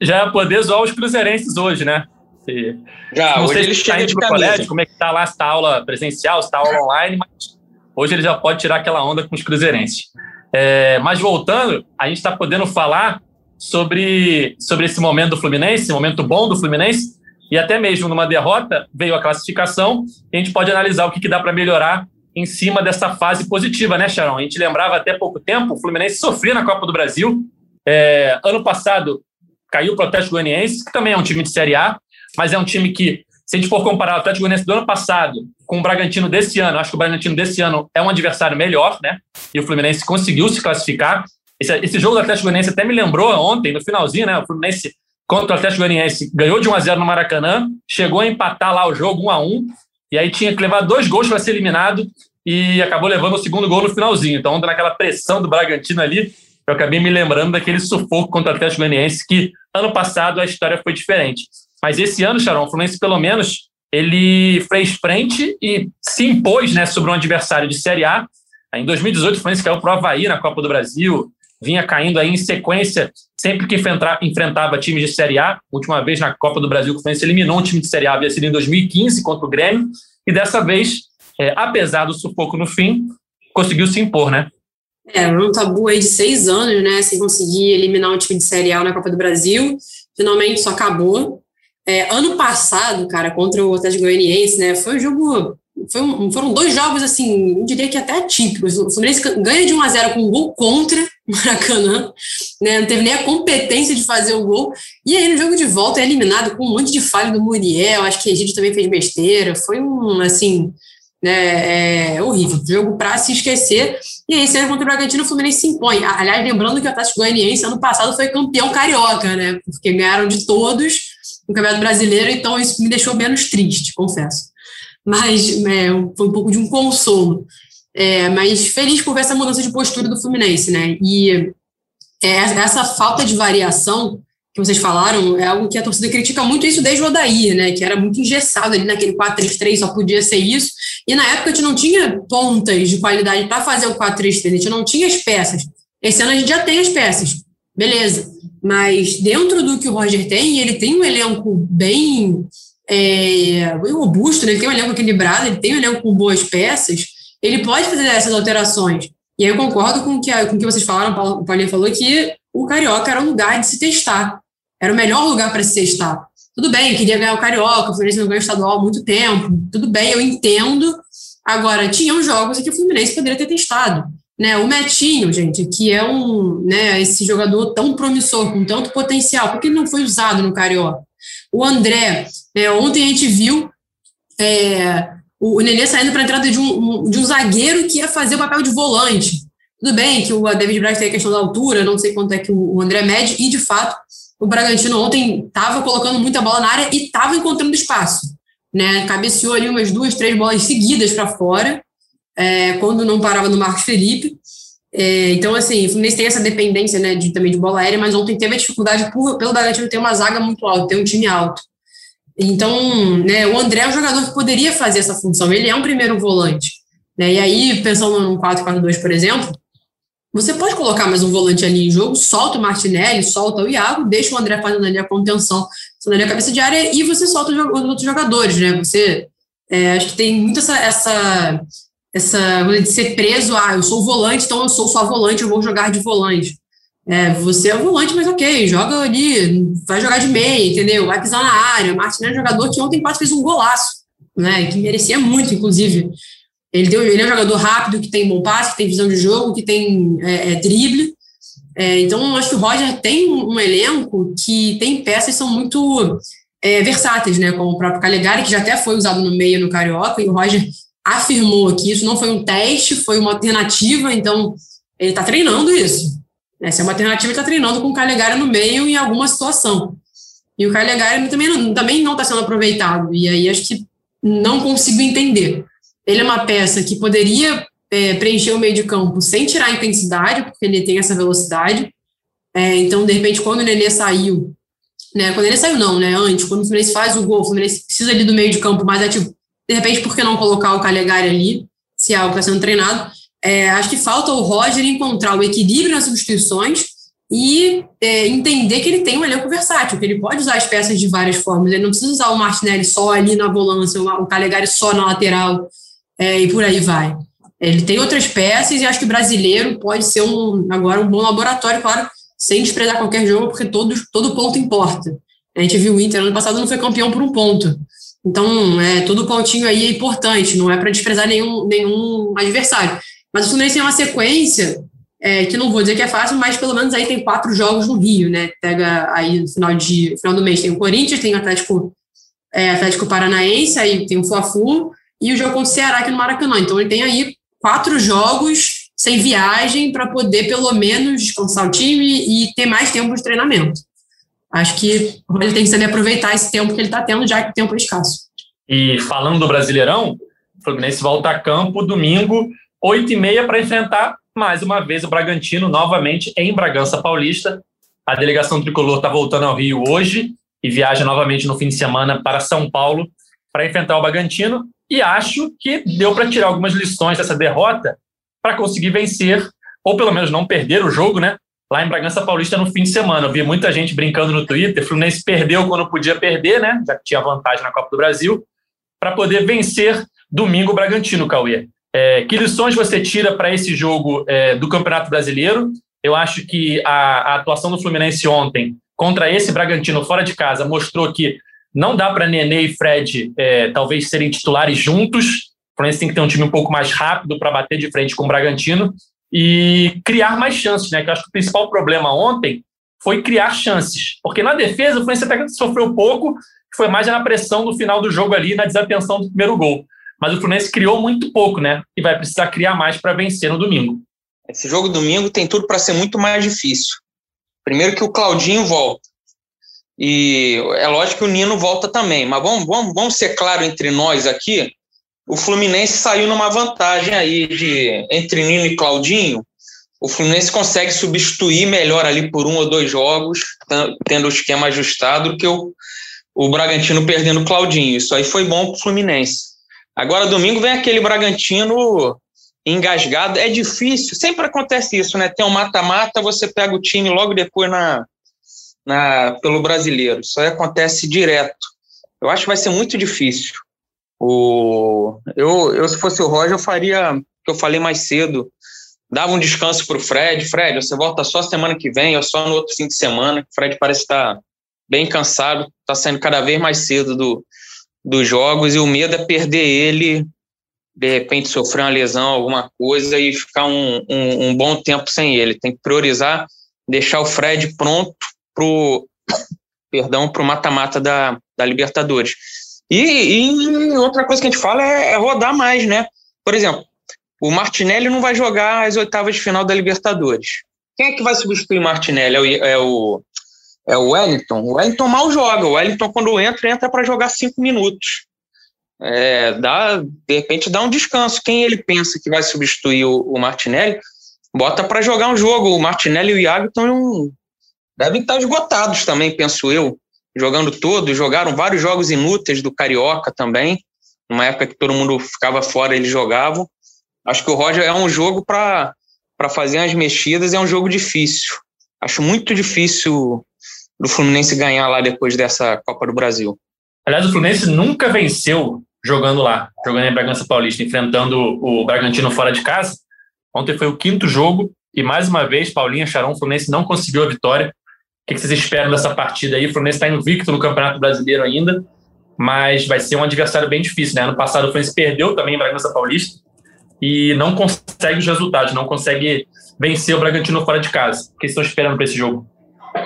já ia poder zoar os cruzeirenses hoje, né? Se, já, não hoje sei ele se chega tá de colégio, como é que tá lá, se tá aula presencial, se tá aula online, mas hoje ele já pode tirar aquela onda com os cruzeirenses. É, mas voltando, a gente está podendo falar sobre, sobre esse momento do Fluminense, momento bom do Fluminense, e até mesmo numa derrota veio a classificação, a gente pode analisar o que, que dá para melhorar em cima dessa fase positiva, né, Sharon? A gente lembrava até pouco tempo, o Fluminense sofria na Copa do Brasil. É, ano passado caiu para o Atlético Goianiense, que também é um time de Série A, mas é um time que, se a gente for comparar o Atlético Goianiense do ano passado com o Bragantino desse ano, acho que o Bragantino desse ano é um adversário melhor, né? E o Fluminense conseguiu se classificar. Esse, esse jogo do Atlético Goianiense até me lembrou ontem, no finalzinho, né? O Fluminense contra o Atlético Goianiense ganhou de 1 a 0 no Maracanã, chegou a empatar lá o jogo 1 a 1 e aí tinha que levar dois gols para ser eliminado e acabou levando o segundo gol no finalzinho. Então, naquela pressão do Bragantino ali, eu acabei me lembrando daquele sufoco contra o Atlético Goianiense que ano passado a história foi diferente. Mas esse ano, Sharon, o Fluminense pelo menos ele fez frente e se impôs né, sobre um adversário de Série A. Em 2018, o Fluminense caiu para o Havaí na Copa do Brasil, vinha caindo aí em sequência sempre que enfrentava times de Série A. Última vez na Copa do Brasil, o Fluminense eliminou um time de Série A, havia sido em 2015 contra o Grêmio, e dessa vez, é, apesar do sufoco no fim, conseguiu se impor, né? É, um tabu aí de seis anos, né, sem conseguir eliminar um time de Série A na Copa do Brasil, finalmente isso acabou. É, ano passado, cara, contra o Atlético Goianiense, né, foi um jogo, foi um, foram dois jogos, assim, eu diria que até atípicos. O Fluminense ganha de 1 a 0 com um gol contra o Maracanã, né, não teve nem a competência de fazer o gol, e aí no jogo de volta é eliminado com um monte de falha do Muriel, acho que Egídio também fez besteira, foi um, assim, né, é horrível, jogo para se esquecer, e aí, sendo contra o Bragantino, o Fluminense se impõe. Aliás, lembrando que o Atlético Goianiense, ano passado, foi campeão carioca, né? Porque ganharam de todos no Campeonato Brasileiro, então isso me deixou menos triste, confesso. Mas é, foi um pouco de um consolo. É, mas feliz por ver essa mudança de postura do Fluminense, né? E é, essa falta de variação que vocês falaram é algo que a torcida critica muito isso desde o Odair, né? Que era muito engessado ali naquele 4-3-3, só podia ser isso. E na época a gente não tinha pontas de qualidade para fazer o 4-3-3, a gente não tinha as peças. Esse ano a gente já tem as peças, beleza. Mas dentro do que o Roger tem, ele tem um elenco bem, é, bem robusto, né? ele tem um elenco equilibrado, ele tem um elenco com boas peças, ele pode fazer essas alterações. E aí eu concordo com que, o que vocês falaram, o Paulinho falou que o Carioca era um lugar de se testar. Era o melhor lugar para se testar. Tudo bem, eu queria ganhar o Carioca, o Fluminense não ganhou o estadual há muito tempo. Tudo bem, eu entendo. Agora, tinham jogos que o Fluminense poderia ter testado. Né, o Metinho, gente, que é um, né, esse jogador tão promissor, com tanto potencial, por que ele não foi usado no Carioca? O André, né, ontem a gente viu é, o Nenê saindo para a entrada de um, de um zagueiro que ia fazer o papel de volante. Tudo bem que o David Braz tem a questão da altura, não sei quanto é que o André mede, e de fato o Bragantino ontem estava colocando muita bola na área e estava encontrando espaço. Né? Cabeceou ali umas duas, três bolas seguidas para fora, é, quando não parava no Marcos Felipe. É, então, assim, o Fluminense tem essa dependência né, de, também de bola aérea, mas ontem teve a dificuldade por, pelo Bragantino ter uma zaga muito alta, ter um time alto. Então, né, o André é um jogador que poderia fazer essa função, ele é um primeiro volante. Né, e aí, pensando num 4-4-2, por exemplo, você pode colocar mais um volante ali em jogo, solta o Martinelli, solta o Iago, deixa o André fazendo ali a contenção, fazendo ali a cabeça de área e você solta os outros jogadores, né? Você é, acho que tem muito essa, essa, essa de ser preso, ah, eu sou volante, então eu sou só volante, eu vou jogar de volante. É, você é volante, mas ok, joga ali, vai jogar de meia, entendeu? Vai pisar na área. O Martinelli é um jogador que ontem quase fez um golaço, né? Que merecia muito, inclusive. Ele, deu, ele é um jogador rápido, que tem bom passe, que tem visão de jogo, que tem é, é, drible. É, então, acho que o Roger tem um, um, elenco que tem peças que são muito é, versáteis, né? Como o próprio Calegari, que já até foi usado no meio no Carioca, e o Roger afirmou que isso não foi um teste, foi uma alternativa, então ele está treinando isso. Essa é uma alternativa, ele está treinando com o Calegari no meio em alguma situação. E o Calegari também não está também não tá sendo aproveitado, e aí acho que não consigo entender. Ele é uma peça que poderia é, preencher o meio de campo sem tirar a intensidade, porque ele tem essa velocidade. É, então, de repente, quando o Nenê saiu, né, quando ele saiu não, né, antes, quando o Fluminense faz o gol, o Fluminense precisa ali do meio de campo mais ativo, de repente, por que não colocar o Calegari ali, se é algo que está sendo treinado? É, acho que falta o Roger encontrar o equilíbrio nas substituições e é, entender que ele tem um elenco versátil, que ele pode usar as peças de várias formas. Ele não precisa usar o Martinelli só ali na volância, o Calegari só na lateral é, e por aí vai. Ele tem outras peças e acho que o brasileiro pode ser um, agora um bom laboratório, claro, sem desprezar qualquer jogo, porque todo, todo ponto importa. A gente viu o Inter ano passado não foi campeão por um ponto. Então, é, todo pontinho aí é importante, não é para desprezar nenhum, nenhum adversário. Mas o Fluminense tem uma sequência é, que não vou dizer que é fácil, mas pelo menos aí tem quatro jogos no Rio, né? Pega aí no final, de, final do mês tem o Corinthians, tem o Atlético, é, Atlético Paranaense, aí tem o Fla-Flu e o jogo contra o Ceará aqui no Maracanã. Então ele tem aí quatro jogos sem viagem para poder pelo menos descansar o time e ter mais tempo de treinamento. Acho que Roger tem que saber aproveitar esse tempo que ele está tendo, já que o tempo é escasso. E falando do Brasileirão, o Fluminense volta a campo domingo, 8 e meia, para enfrentar mais uma vez o Bragantino, novamente em Bragança Paulista. A delegação tricolor está voltando ao Rio hoje e viaja novamente no fim de semana para São Paulo para enfrentar o Bragantino. E acho que deu para tirar algumas lições dessa derrota para conseguir vencer, ou pelo menos não perder o jogo, né? Lá em Bragança Paulista no fim de semana. Eu vi muita gente brincando no Twitter. O Fluminense perdeu quando podia perder, né? Já que tinha vantagem na Copa do Brasil, para poder vencer domingo o Bragantino, Cauê. É, que lições você tira para esse jogo é, do Campeonato Brasileiro? Eu acho que a, a, atuação do Fluminense ontem contra esse Bragantino fora de casa mostrou que não dá para Nenê e Fred é, talvez serem titulares juntos. O Fluminense tem que ter um time um pouco mais rápido para bater de frente com o Bragantino e criar mais chances, né? Que eu acho que o principal problema ontem foi criar chances, porque na defesa o Fluminense até sofreu pouco, foi mais na pressão do final do jogo ali, na desatenção do primeiro gol. Mas o Fluminense criou muito pouco, né? E vai precisar criar mais para vencer no domingo. Esse jogo domingo tem tudo para ser muito mais difícil. Primeiro que o Claudinho volta. E é lógico que o Nino volta também, mas vamos, vamos, vamos ser claro entre nós aqui o Fluminense saiu numa vantagem aí de entre Nino e Claudinho. O Fluminense consegue substituir melhor ali por um ou dois jogos, tendo o esquema ajustado, do que o, o Bragantino perdendo o Claudinho. Isso aí foi bom para o Fluminense. Agora, domingo, vem aquele Bragantino engasgado. É difícil, sempre acontece isso, né? Tem um mata-mata, você pega o time logo depois na, na, pelo brasileiro. Isso aí acontece direto. Eu acho que vai ser muito difícil. O, eu, eu, se fosse o Roger, eu faria o que eu falei mais cedo. Dava um descanso para o Fred. Fred, você volta só semana que vem ou só no outro fim de semana. O Fred parece estar bem cansado, está saindo cada vez mais cedo do, dos jogos e o medo é perder ele, de repente sofrer uma lesão, alguma coisa e ficar um, um, um bom tempo sem ele. Tem que priorizar, deixar o Fred pronto para o *coughs* mata-mata da, da Libertadores. E, e, outra coisa que a gente fala é, é, rodar mais, né? Por exemplo, o Martinelli não vai jogar as oitavas de final da Libertadores. Quem é que vai substituir o Martinelli? É o, é o, é o Wellington. O Wellington mal joga. O Wellington, quando entra, entra para jogar cinco minutos. É, dá, de repente, dá um descanso. Quem ele pensa que vai substituir o, o Martinelli, bota para jogar um jogo. O Martinelli e o Iago estão devem estar esgotados também, penso eu jogando todos, jogaram vários jogos inúteis do Carioca também, numa época que todo mundo ficava fora, eles jogavam. Acho que o Roger é um jogo para fazer as mexidas, é um jogo difícil. Acho muito difícil do Fluminense ganhar lá depois dessa Copa do Brasil. Aliás, o Fluminense nunca venceu jogando lá, jogando em Bragança Paulista, enfrentando o Bragantino fora de casa. Ontem foi o quinto jogo e mais uma vez, Paulinha Charão, o Fluminense não conseguiu a vitória. O que vocês esperam dessa partida aí? O Fluminense está invicto no Campeonato Brasileiro ainda, mas vai ser um adversário bem difícil, né? Ano passado o Fluminense perdeu também em Bragança Paulista e não consegue os resultados, não consegue vencer o Bragantino fora de casa. O que vocês estão esperando para esse jogo?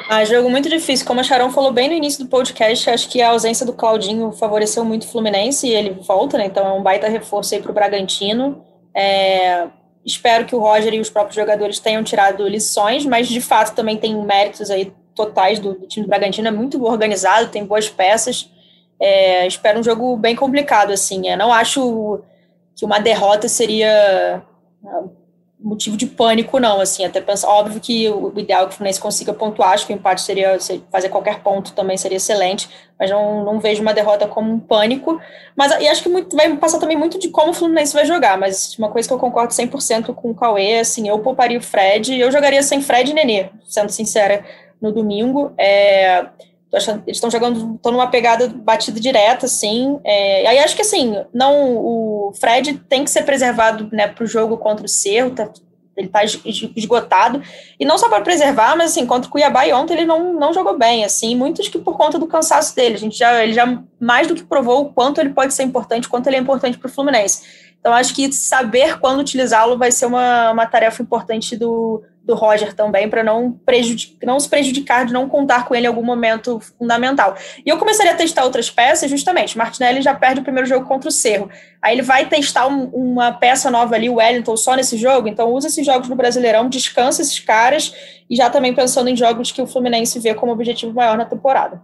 Ah, jogo muito difícil. Como a Charão falou bem no início do podcast, acho que a ausência do Claudinho favoreceu muito o Fluminense e ele volta, né? Então é um baita reforço aí para o Bragantino. É... Espero que o Roger e os próprios jogadores tenham tirado lições, mas de fato também tem méritos aí totais do, do, time do Bragantino, é muito organizado, tem boas peças. É, espero um jogo bem complicado, assim. Eu não acho que uma derrota seria ah, motivo de pânico, não, assim, até penso, óbvio que o ideal é que o Fluminense consiga pontuar, acho que o empate seria, fazer qualquer ponto também seria excelente, mas não, não vejo uma derrota como um pânico, mas e acho que muito, vai passar também muito de como o Fluminense vai jogar, mas uma coisa que eu concordo 100% com o Cauê, assim, eu pouparia o Fred, eu jogaria sem Fred e Nenê, sendo sincera, no domingo. É, achando, eles estão jogando, estão numa pegada batida direta, assim. É, aí acho que assim, não, o Fred tem que ser preservado né, para o jogo contra o Cerro. Tá, ele está esgotado. E não só para preservar, mas assim, contra o Cuiabá e ontem ele não, não jogou bem, assim, muitos que por conta do cansaço dele. A gente já, ele já mais do que provou o quanto ele pode ser importante, quanto ele é importante para o Fluminense. Então, acho que saber quando utilizá-lo vai ser uma, uma tarefa importante do, do Roger também, para não, não se prejudicar de não contar com ele em algum momento fundamental. E eu começaria a testar outras peças, justamente. Martinelli já perde o primeiro jogo contra o Cerro. Aí ele vai testar um, uma peça nova ali, o Wellington, só nesse jogo. Então, usa esses jogos no Brasileirão, descansa esses caras, e já também pensando em jogos que o Fluminense vê como objetivo maior na temporada.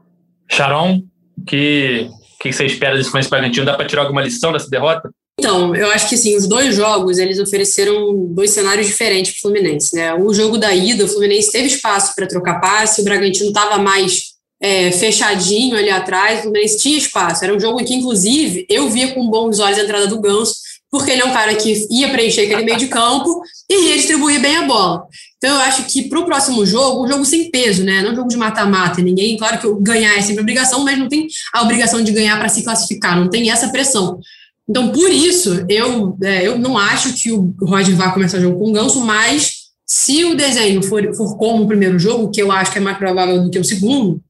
Sharon, que que você espera desse Fluminense Bragantino? Dá para tirar alguma lição dessa derrota? Então, eu acho que sim, os dois jogos eles ofereceram dois cenários diferentes para o Fluminense. Né? O jogo da ida, o Fluminense teve espaço para trocar passe, o Bragantino estava mais é, fechadinho ali atrás, o Fluminense tinha espaço. Era um jogo que, inclusive, eu via com bons olhos a entrada do Ganso, porque ele é um cara que ia preencher aquele meio de campo *laughs* e ia distribuir bem a bola. Então, eu acho que para o próximo jogo, um jogo sem peso, né? Não um jogo de mata-mata. Ninguém, claro que ganhar é sempre obrigação, mas não tem a obrigação de ganhar para se classificar, não tem essa pressão. Então, por isso, eu, é, eu não acho que o Roger vá começar o jogo com o Ganso, mas se o desenho for, for como o primeiro jogo, que eu acho que é mais provável do que o segundo,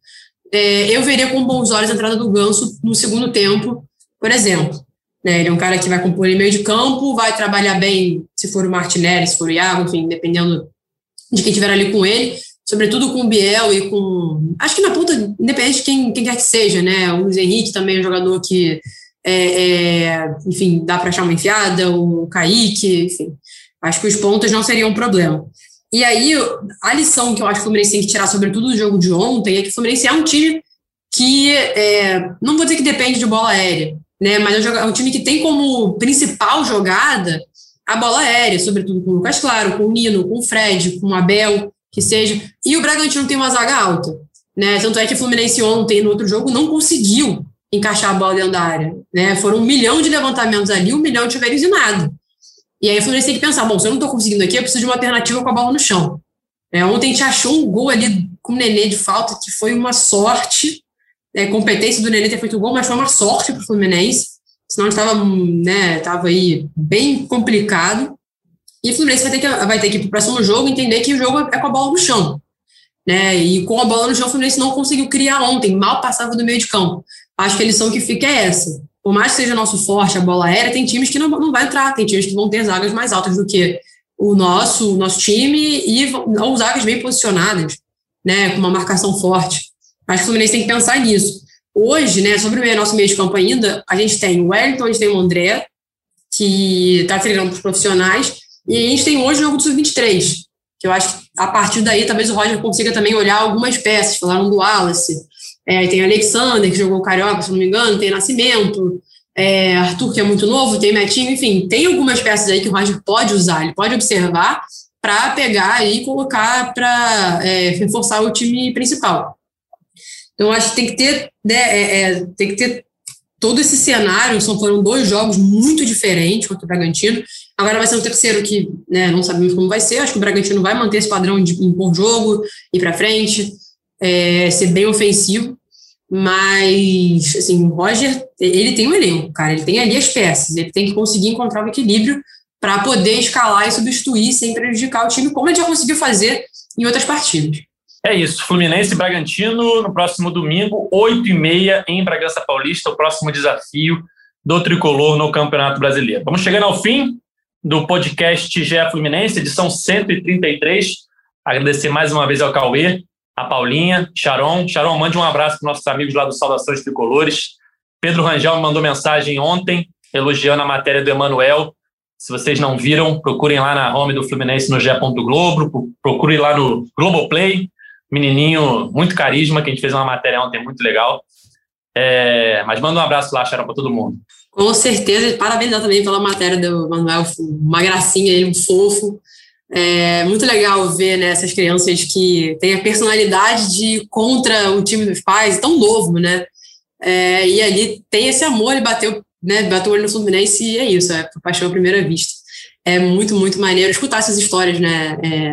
é, eu veria com bons olhos a entrada do Ganso no segundo tempo, por exemplo. Né, ele é um cara que vai compor em meio de campo, vai trabalhar bem, se for o Martinelli, se for o Iago, enfim, dependendo de quem estiver ali com ele, sobretudo com o Biel e com. Acho que na ponta, independente de quem, quem quer que seja, né? O Luiz Henrique também é um jogador que é, é, enfim, dá para achar uma enfiada, o Kaique, enfim. Acho que os pontos não seriam um problema. E aí, a lição que eu acho que o Fluminense tem que tirar, sobretudo do jogo de ontem, é que o Fluminense é um time que, é, não vou dizer que depende de bola aérea, né, mas é um time que tem como principal jogada a bola aérea, sobretudo com o Lucas Claro, com o Nino, com o Fred, com o Abel, que seja. E o Bragantino tem uma zaga alta, né? Tanto é que o Fluminense ontem, no outro jogo, não conseguiu encaixar a bola dentro da área. Né? Foram um milhão de levantamentos ali, um milhão e nada. E aí o Fluminense tem que pensar, bom, se eu não estou conseguindo aqui, eu preciso de uma alternativa com a bola no chão. É, ontem a gente achou um gol ali com o Nenê de falta, que foi uma sorte, é, competência do Nenê ter feito o gol, mas foi uma sorte para o Fluminense, senão estava né, tava aí bem complicado. E o Fluminense vai ter que, vai ter que ir para o próximo jogo entender que o jogo é com a bola no chão. Né? E com a bola no chão, o Fluminense não conseguiu criar ontem, mal passava do meio de campo. Acho que a lição que fica é essa. Por mais que seja nosso forte a bola aérea, tem times que não, não vai entrar, tem times que vão ter zagas mais altas do que o nosso, o nosso time e ou zagas bem posicionadas, né, com uma marcação forte. Acho que o Fluminense tem que pensar nisso. Hoje, né, sobre o nosso meio de campo ainda, a gente tem o Wellington, a gente tem o André, que está treinando para os profissionais, e a gente tem hoje o jogo do Sub-23, que eu acho que a partir daí talvez o Roger consiga também olhar algumas peças, falaram do Wallace, é, tem Alexander, que jogou Carioca, se não me engano, tem Nascimento, é, Arthur, que é muito novo, tem Metinho, enfim, tem algumas peças aí que o Roger pode usar, ele pode observar para pegar e colocar para é, reforçar o time principal. Então, acho que tem que ter, né, é, é, tem que ter todo esse cenário, são, foram dois jogos muito diferentes contra o Bragantino. Agora vai ser o terceiro que né, não sabemos como vai ser. Acho que o Bragantino vai manter esse padrão de impor jogo, ir para frente é, ser bem ofensivo, mas, assim, o Roger, ele tem um elenco, cara, ele tem ali as peças, ele tem que conseguir encontrar o equilíbrio para poder escalar e substituir sem prejudicar o time, como ele já conseguiu fazer em outras partidas. É isso, Fluminense e Bragantino no próximo domingo, 8h30 em Bragança Paulista, o próximo desafio do Tricolor no Campeonato Brasileiro. Vamos chegando ao fim do podcast GE Fluminense, edição 133. Agradecer mais uma vez ao Cauê a Paulinha, Sharon. Sharon, mande um abraço para nossos amigos lá do Saudações Tricolores. Pedro Rangel mandou mensagem ontem, elogiando a matéria do Emanuel. Se vocês não viram, procurem lá na home do Fluminense no G. Globo, procurem lá no Globoplay. Menininho, muito carisma, que a gente fez uma matéria ontem muito legal. É, mas manda um abraço lá, Sharon, para todo mundo. Com certeza, parabéns também pela matéria do Manuel, uma gracinha um fofo. É muito legal ver né, essas crianças que têm a personalidade de contra o time dos pais, tão novo, né? É, e ali tem esse amor, ele bateu, né, bateu o olho no Fluminense e é isso, é paixão à primeira vista. É muito, muito maneiro escutar essas histórias, né? É,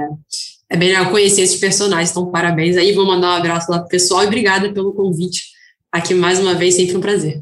é bem legal conhecer esses personagens, então parabéns aí, vou mandar um abraço lá pro pessoal e obrigada pelo convite aqui mais uma vez, sempre um prazer.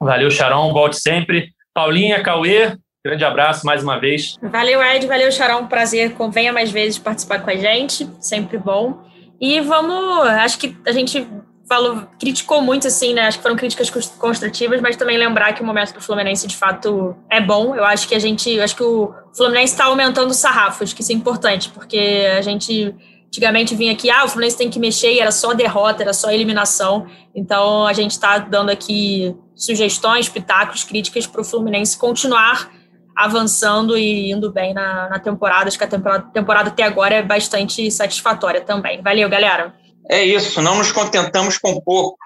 Valeu, Sharon, volte sempre. Paulinha, Cauê, Grande abraço mais uma vez. Valeu, Ed. Valeu, Charão. Prazer. Venha mais vezes participar com a gente. Sempre bom. E vamos. Acho que a gente falou, criticou muito, assim, né? Acho que foram críticas construtivas, mas também lembrar que o momento do Fluminense de fato é bom. Eu acho que a gente. acho que o Fluminense está aumentando o sarrafo, acho que isso é importante, porque a gente antigamente vinha aqui, ah, o Fluminense tem que mexer e era só derrota, era só eliminação. Então a gente está dando aqui sugestões, pitacos, críticas para o Fluminense continuar avançando e indo bem na, na temporada. Acho que a temporada, temporada até agora é bastante satisfatória também. Valeu, galera! É isso, não nos contentamos com pouco.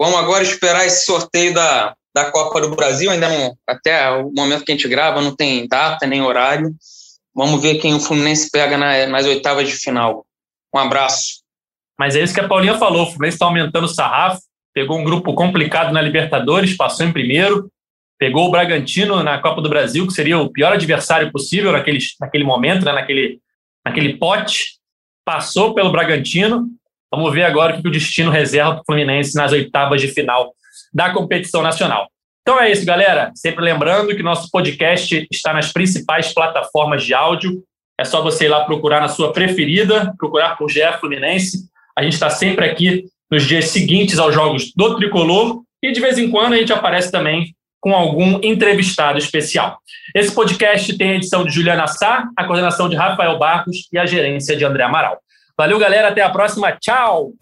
Vamos agora esperar esse sorteio da, da Copa do Brasil, ainda não, até o momento que a gente grava, não tem data nem horário. Vamos ver quem o Fluminense pega na, nas oitavas de final. Um abraço. Mas é isso que a Paulinha falou, o Fluminense está aumentando o sarrafo, pegou um grupo complicado na Libertadores, passou em primeiro, pegou o Bragantino na Copa do Brasil, que seria o pior adversário possível naquele, naquele momento, né, naquele, naquele pote, passou pelo Bragantino, Vamos ver agora o que o destino reserva para o Fluminense nas oitavas de final da competição nacional. Então é isso, galera. Sempre lembrando que nosso podcast está nas principais plataformas de áudio. É só você ir lá procurar na sua preferida, procurar por GE Fluminense. A gente está sempre aqui nos dias seguintes aos jogos do Tricolor e de vez em quando a gente aparece também com algum entrevistado especial. Esse podcast tem a edição de Juliana Sá, a coordenação de Rafael Barcos e a gerência de André Amaral. Valeu, galera. Até a próxima. Tchau!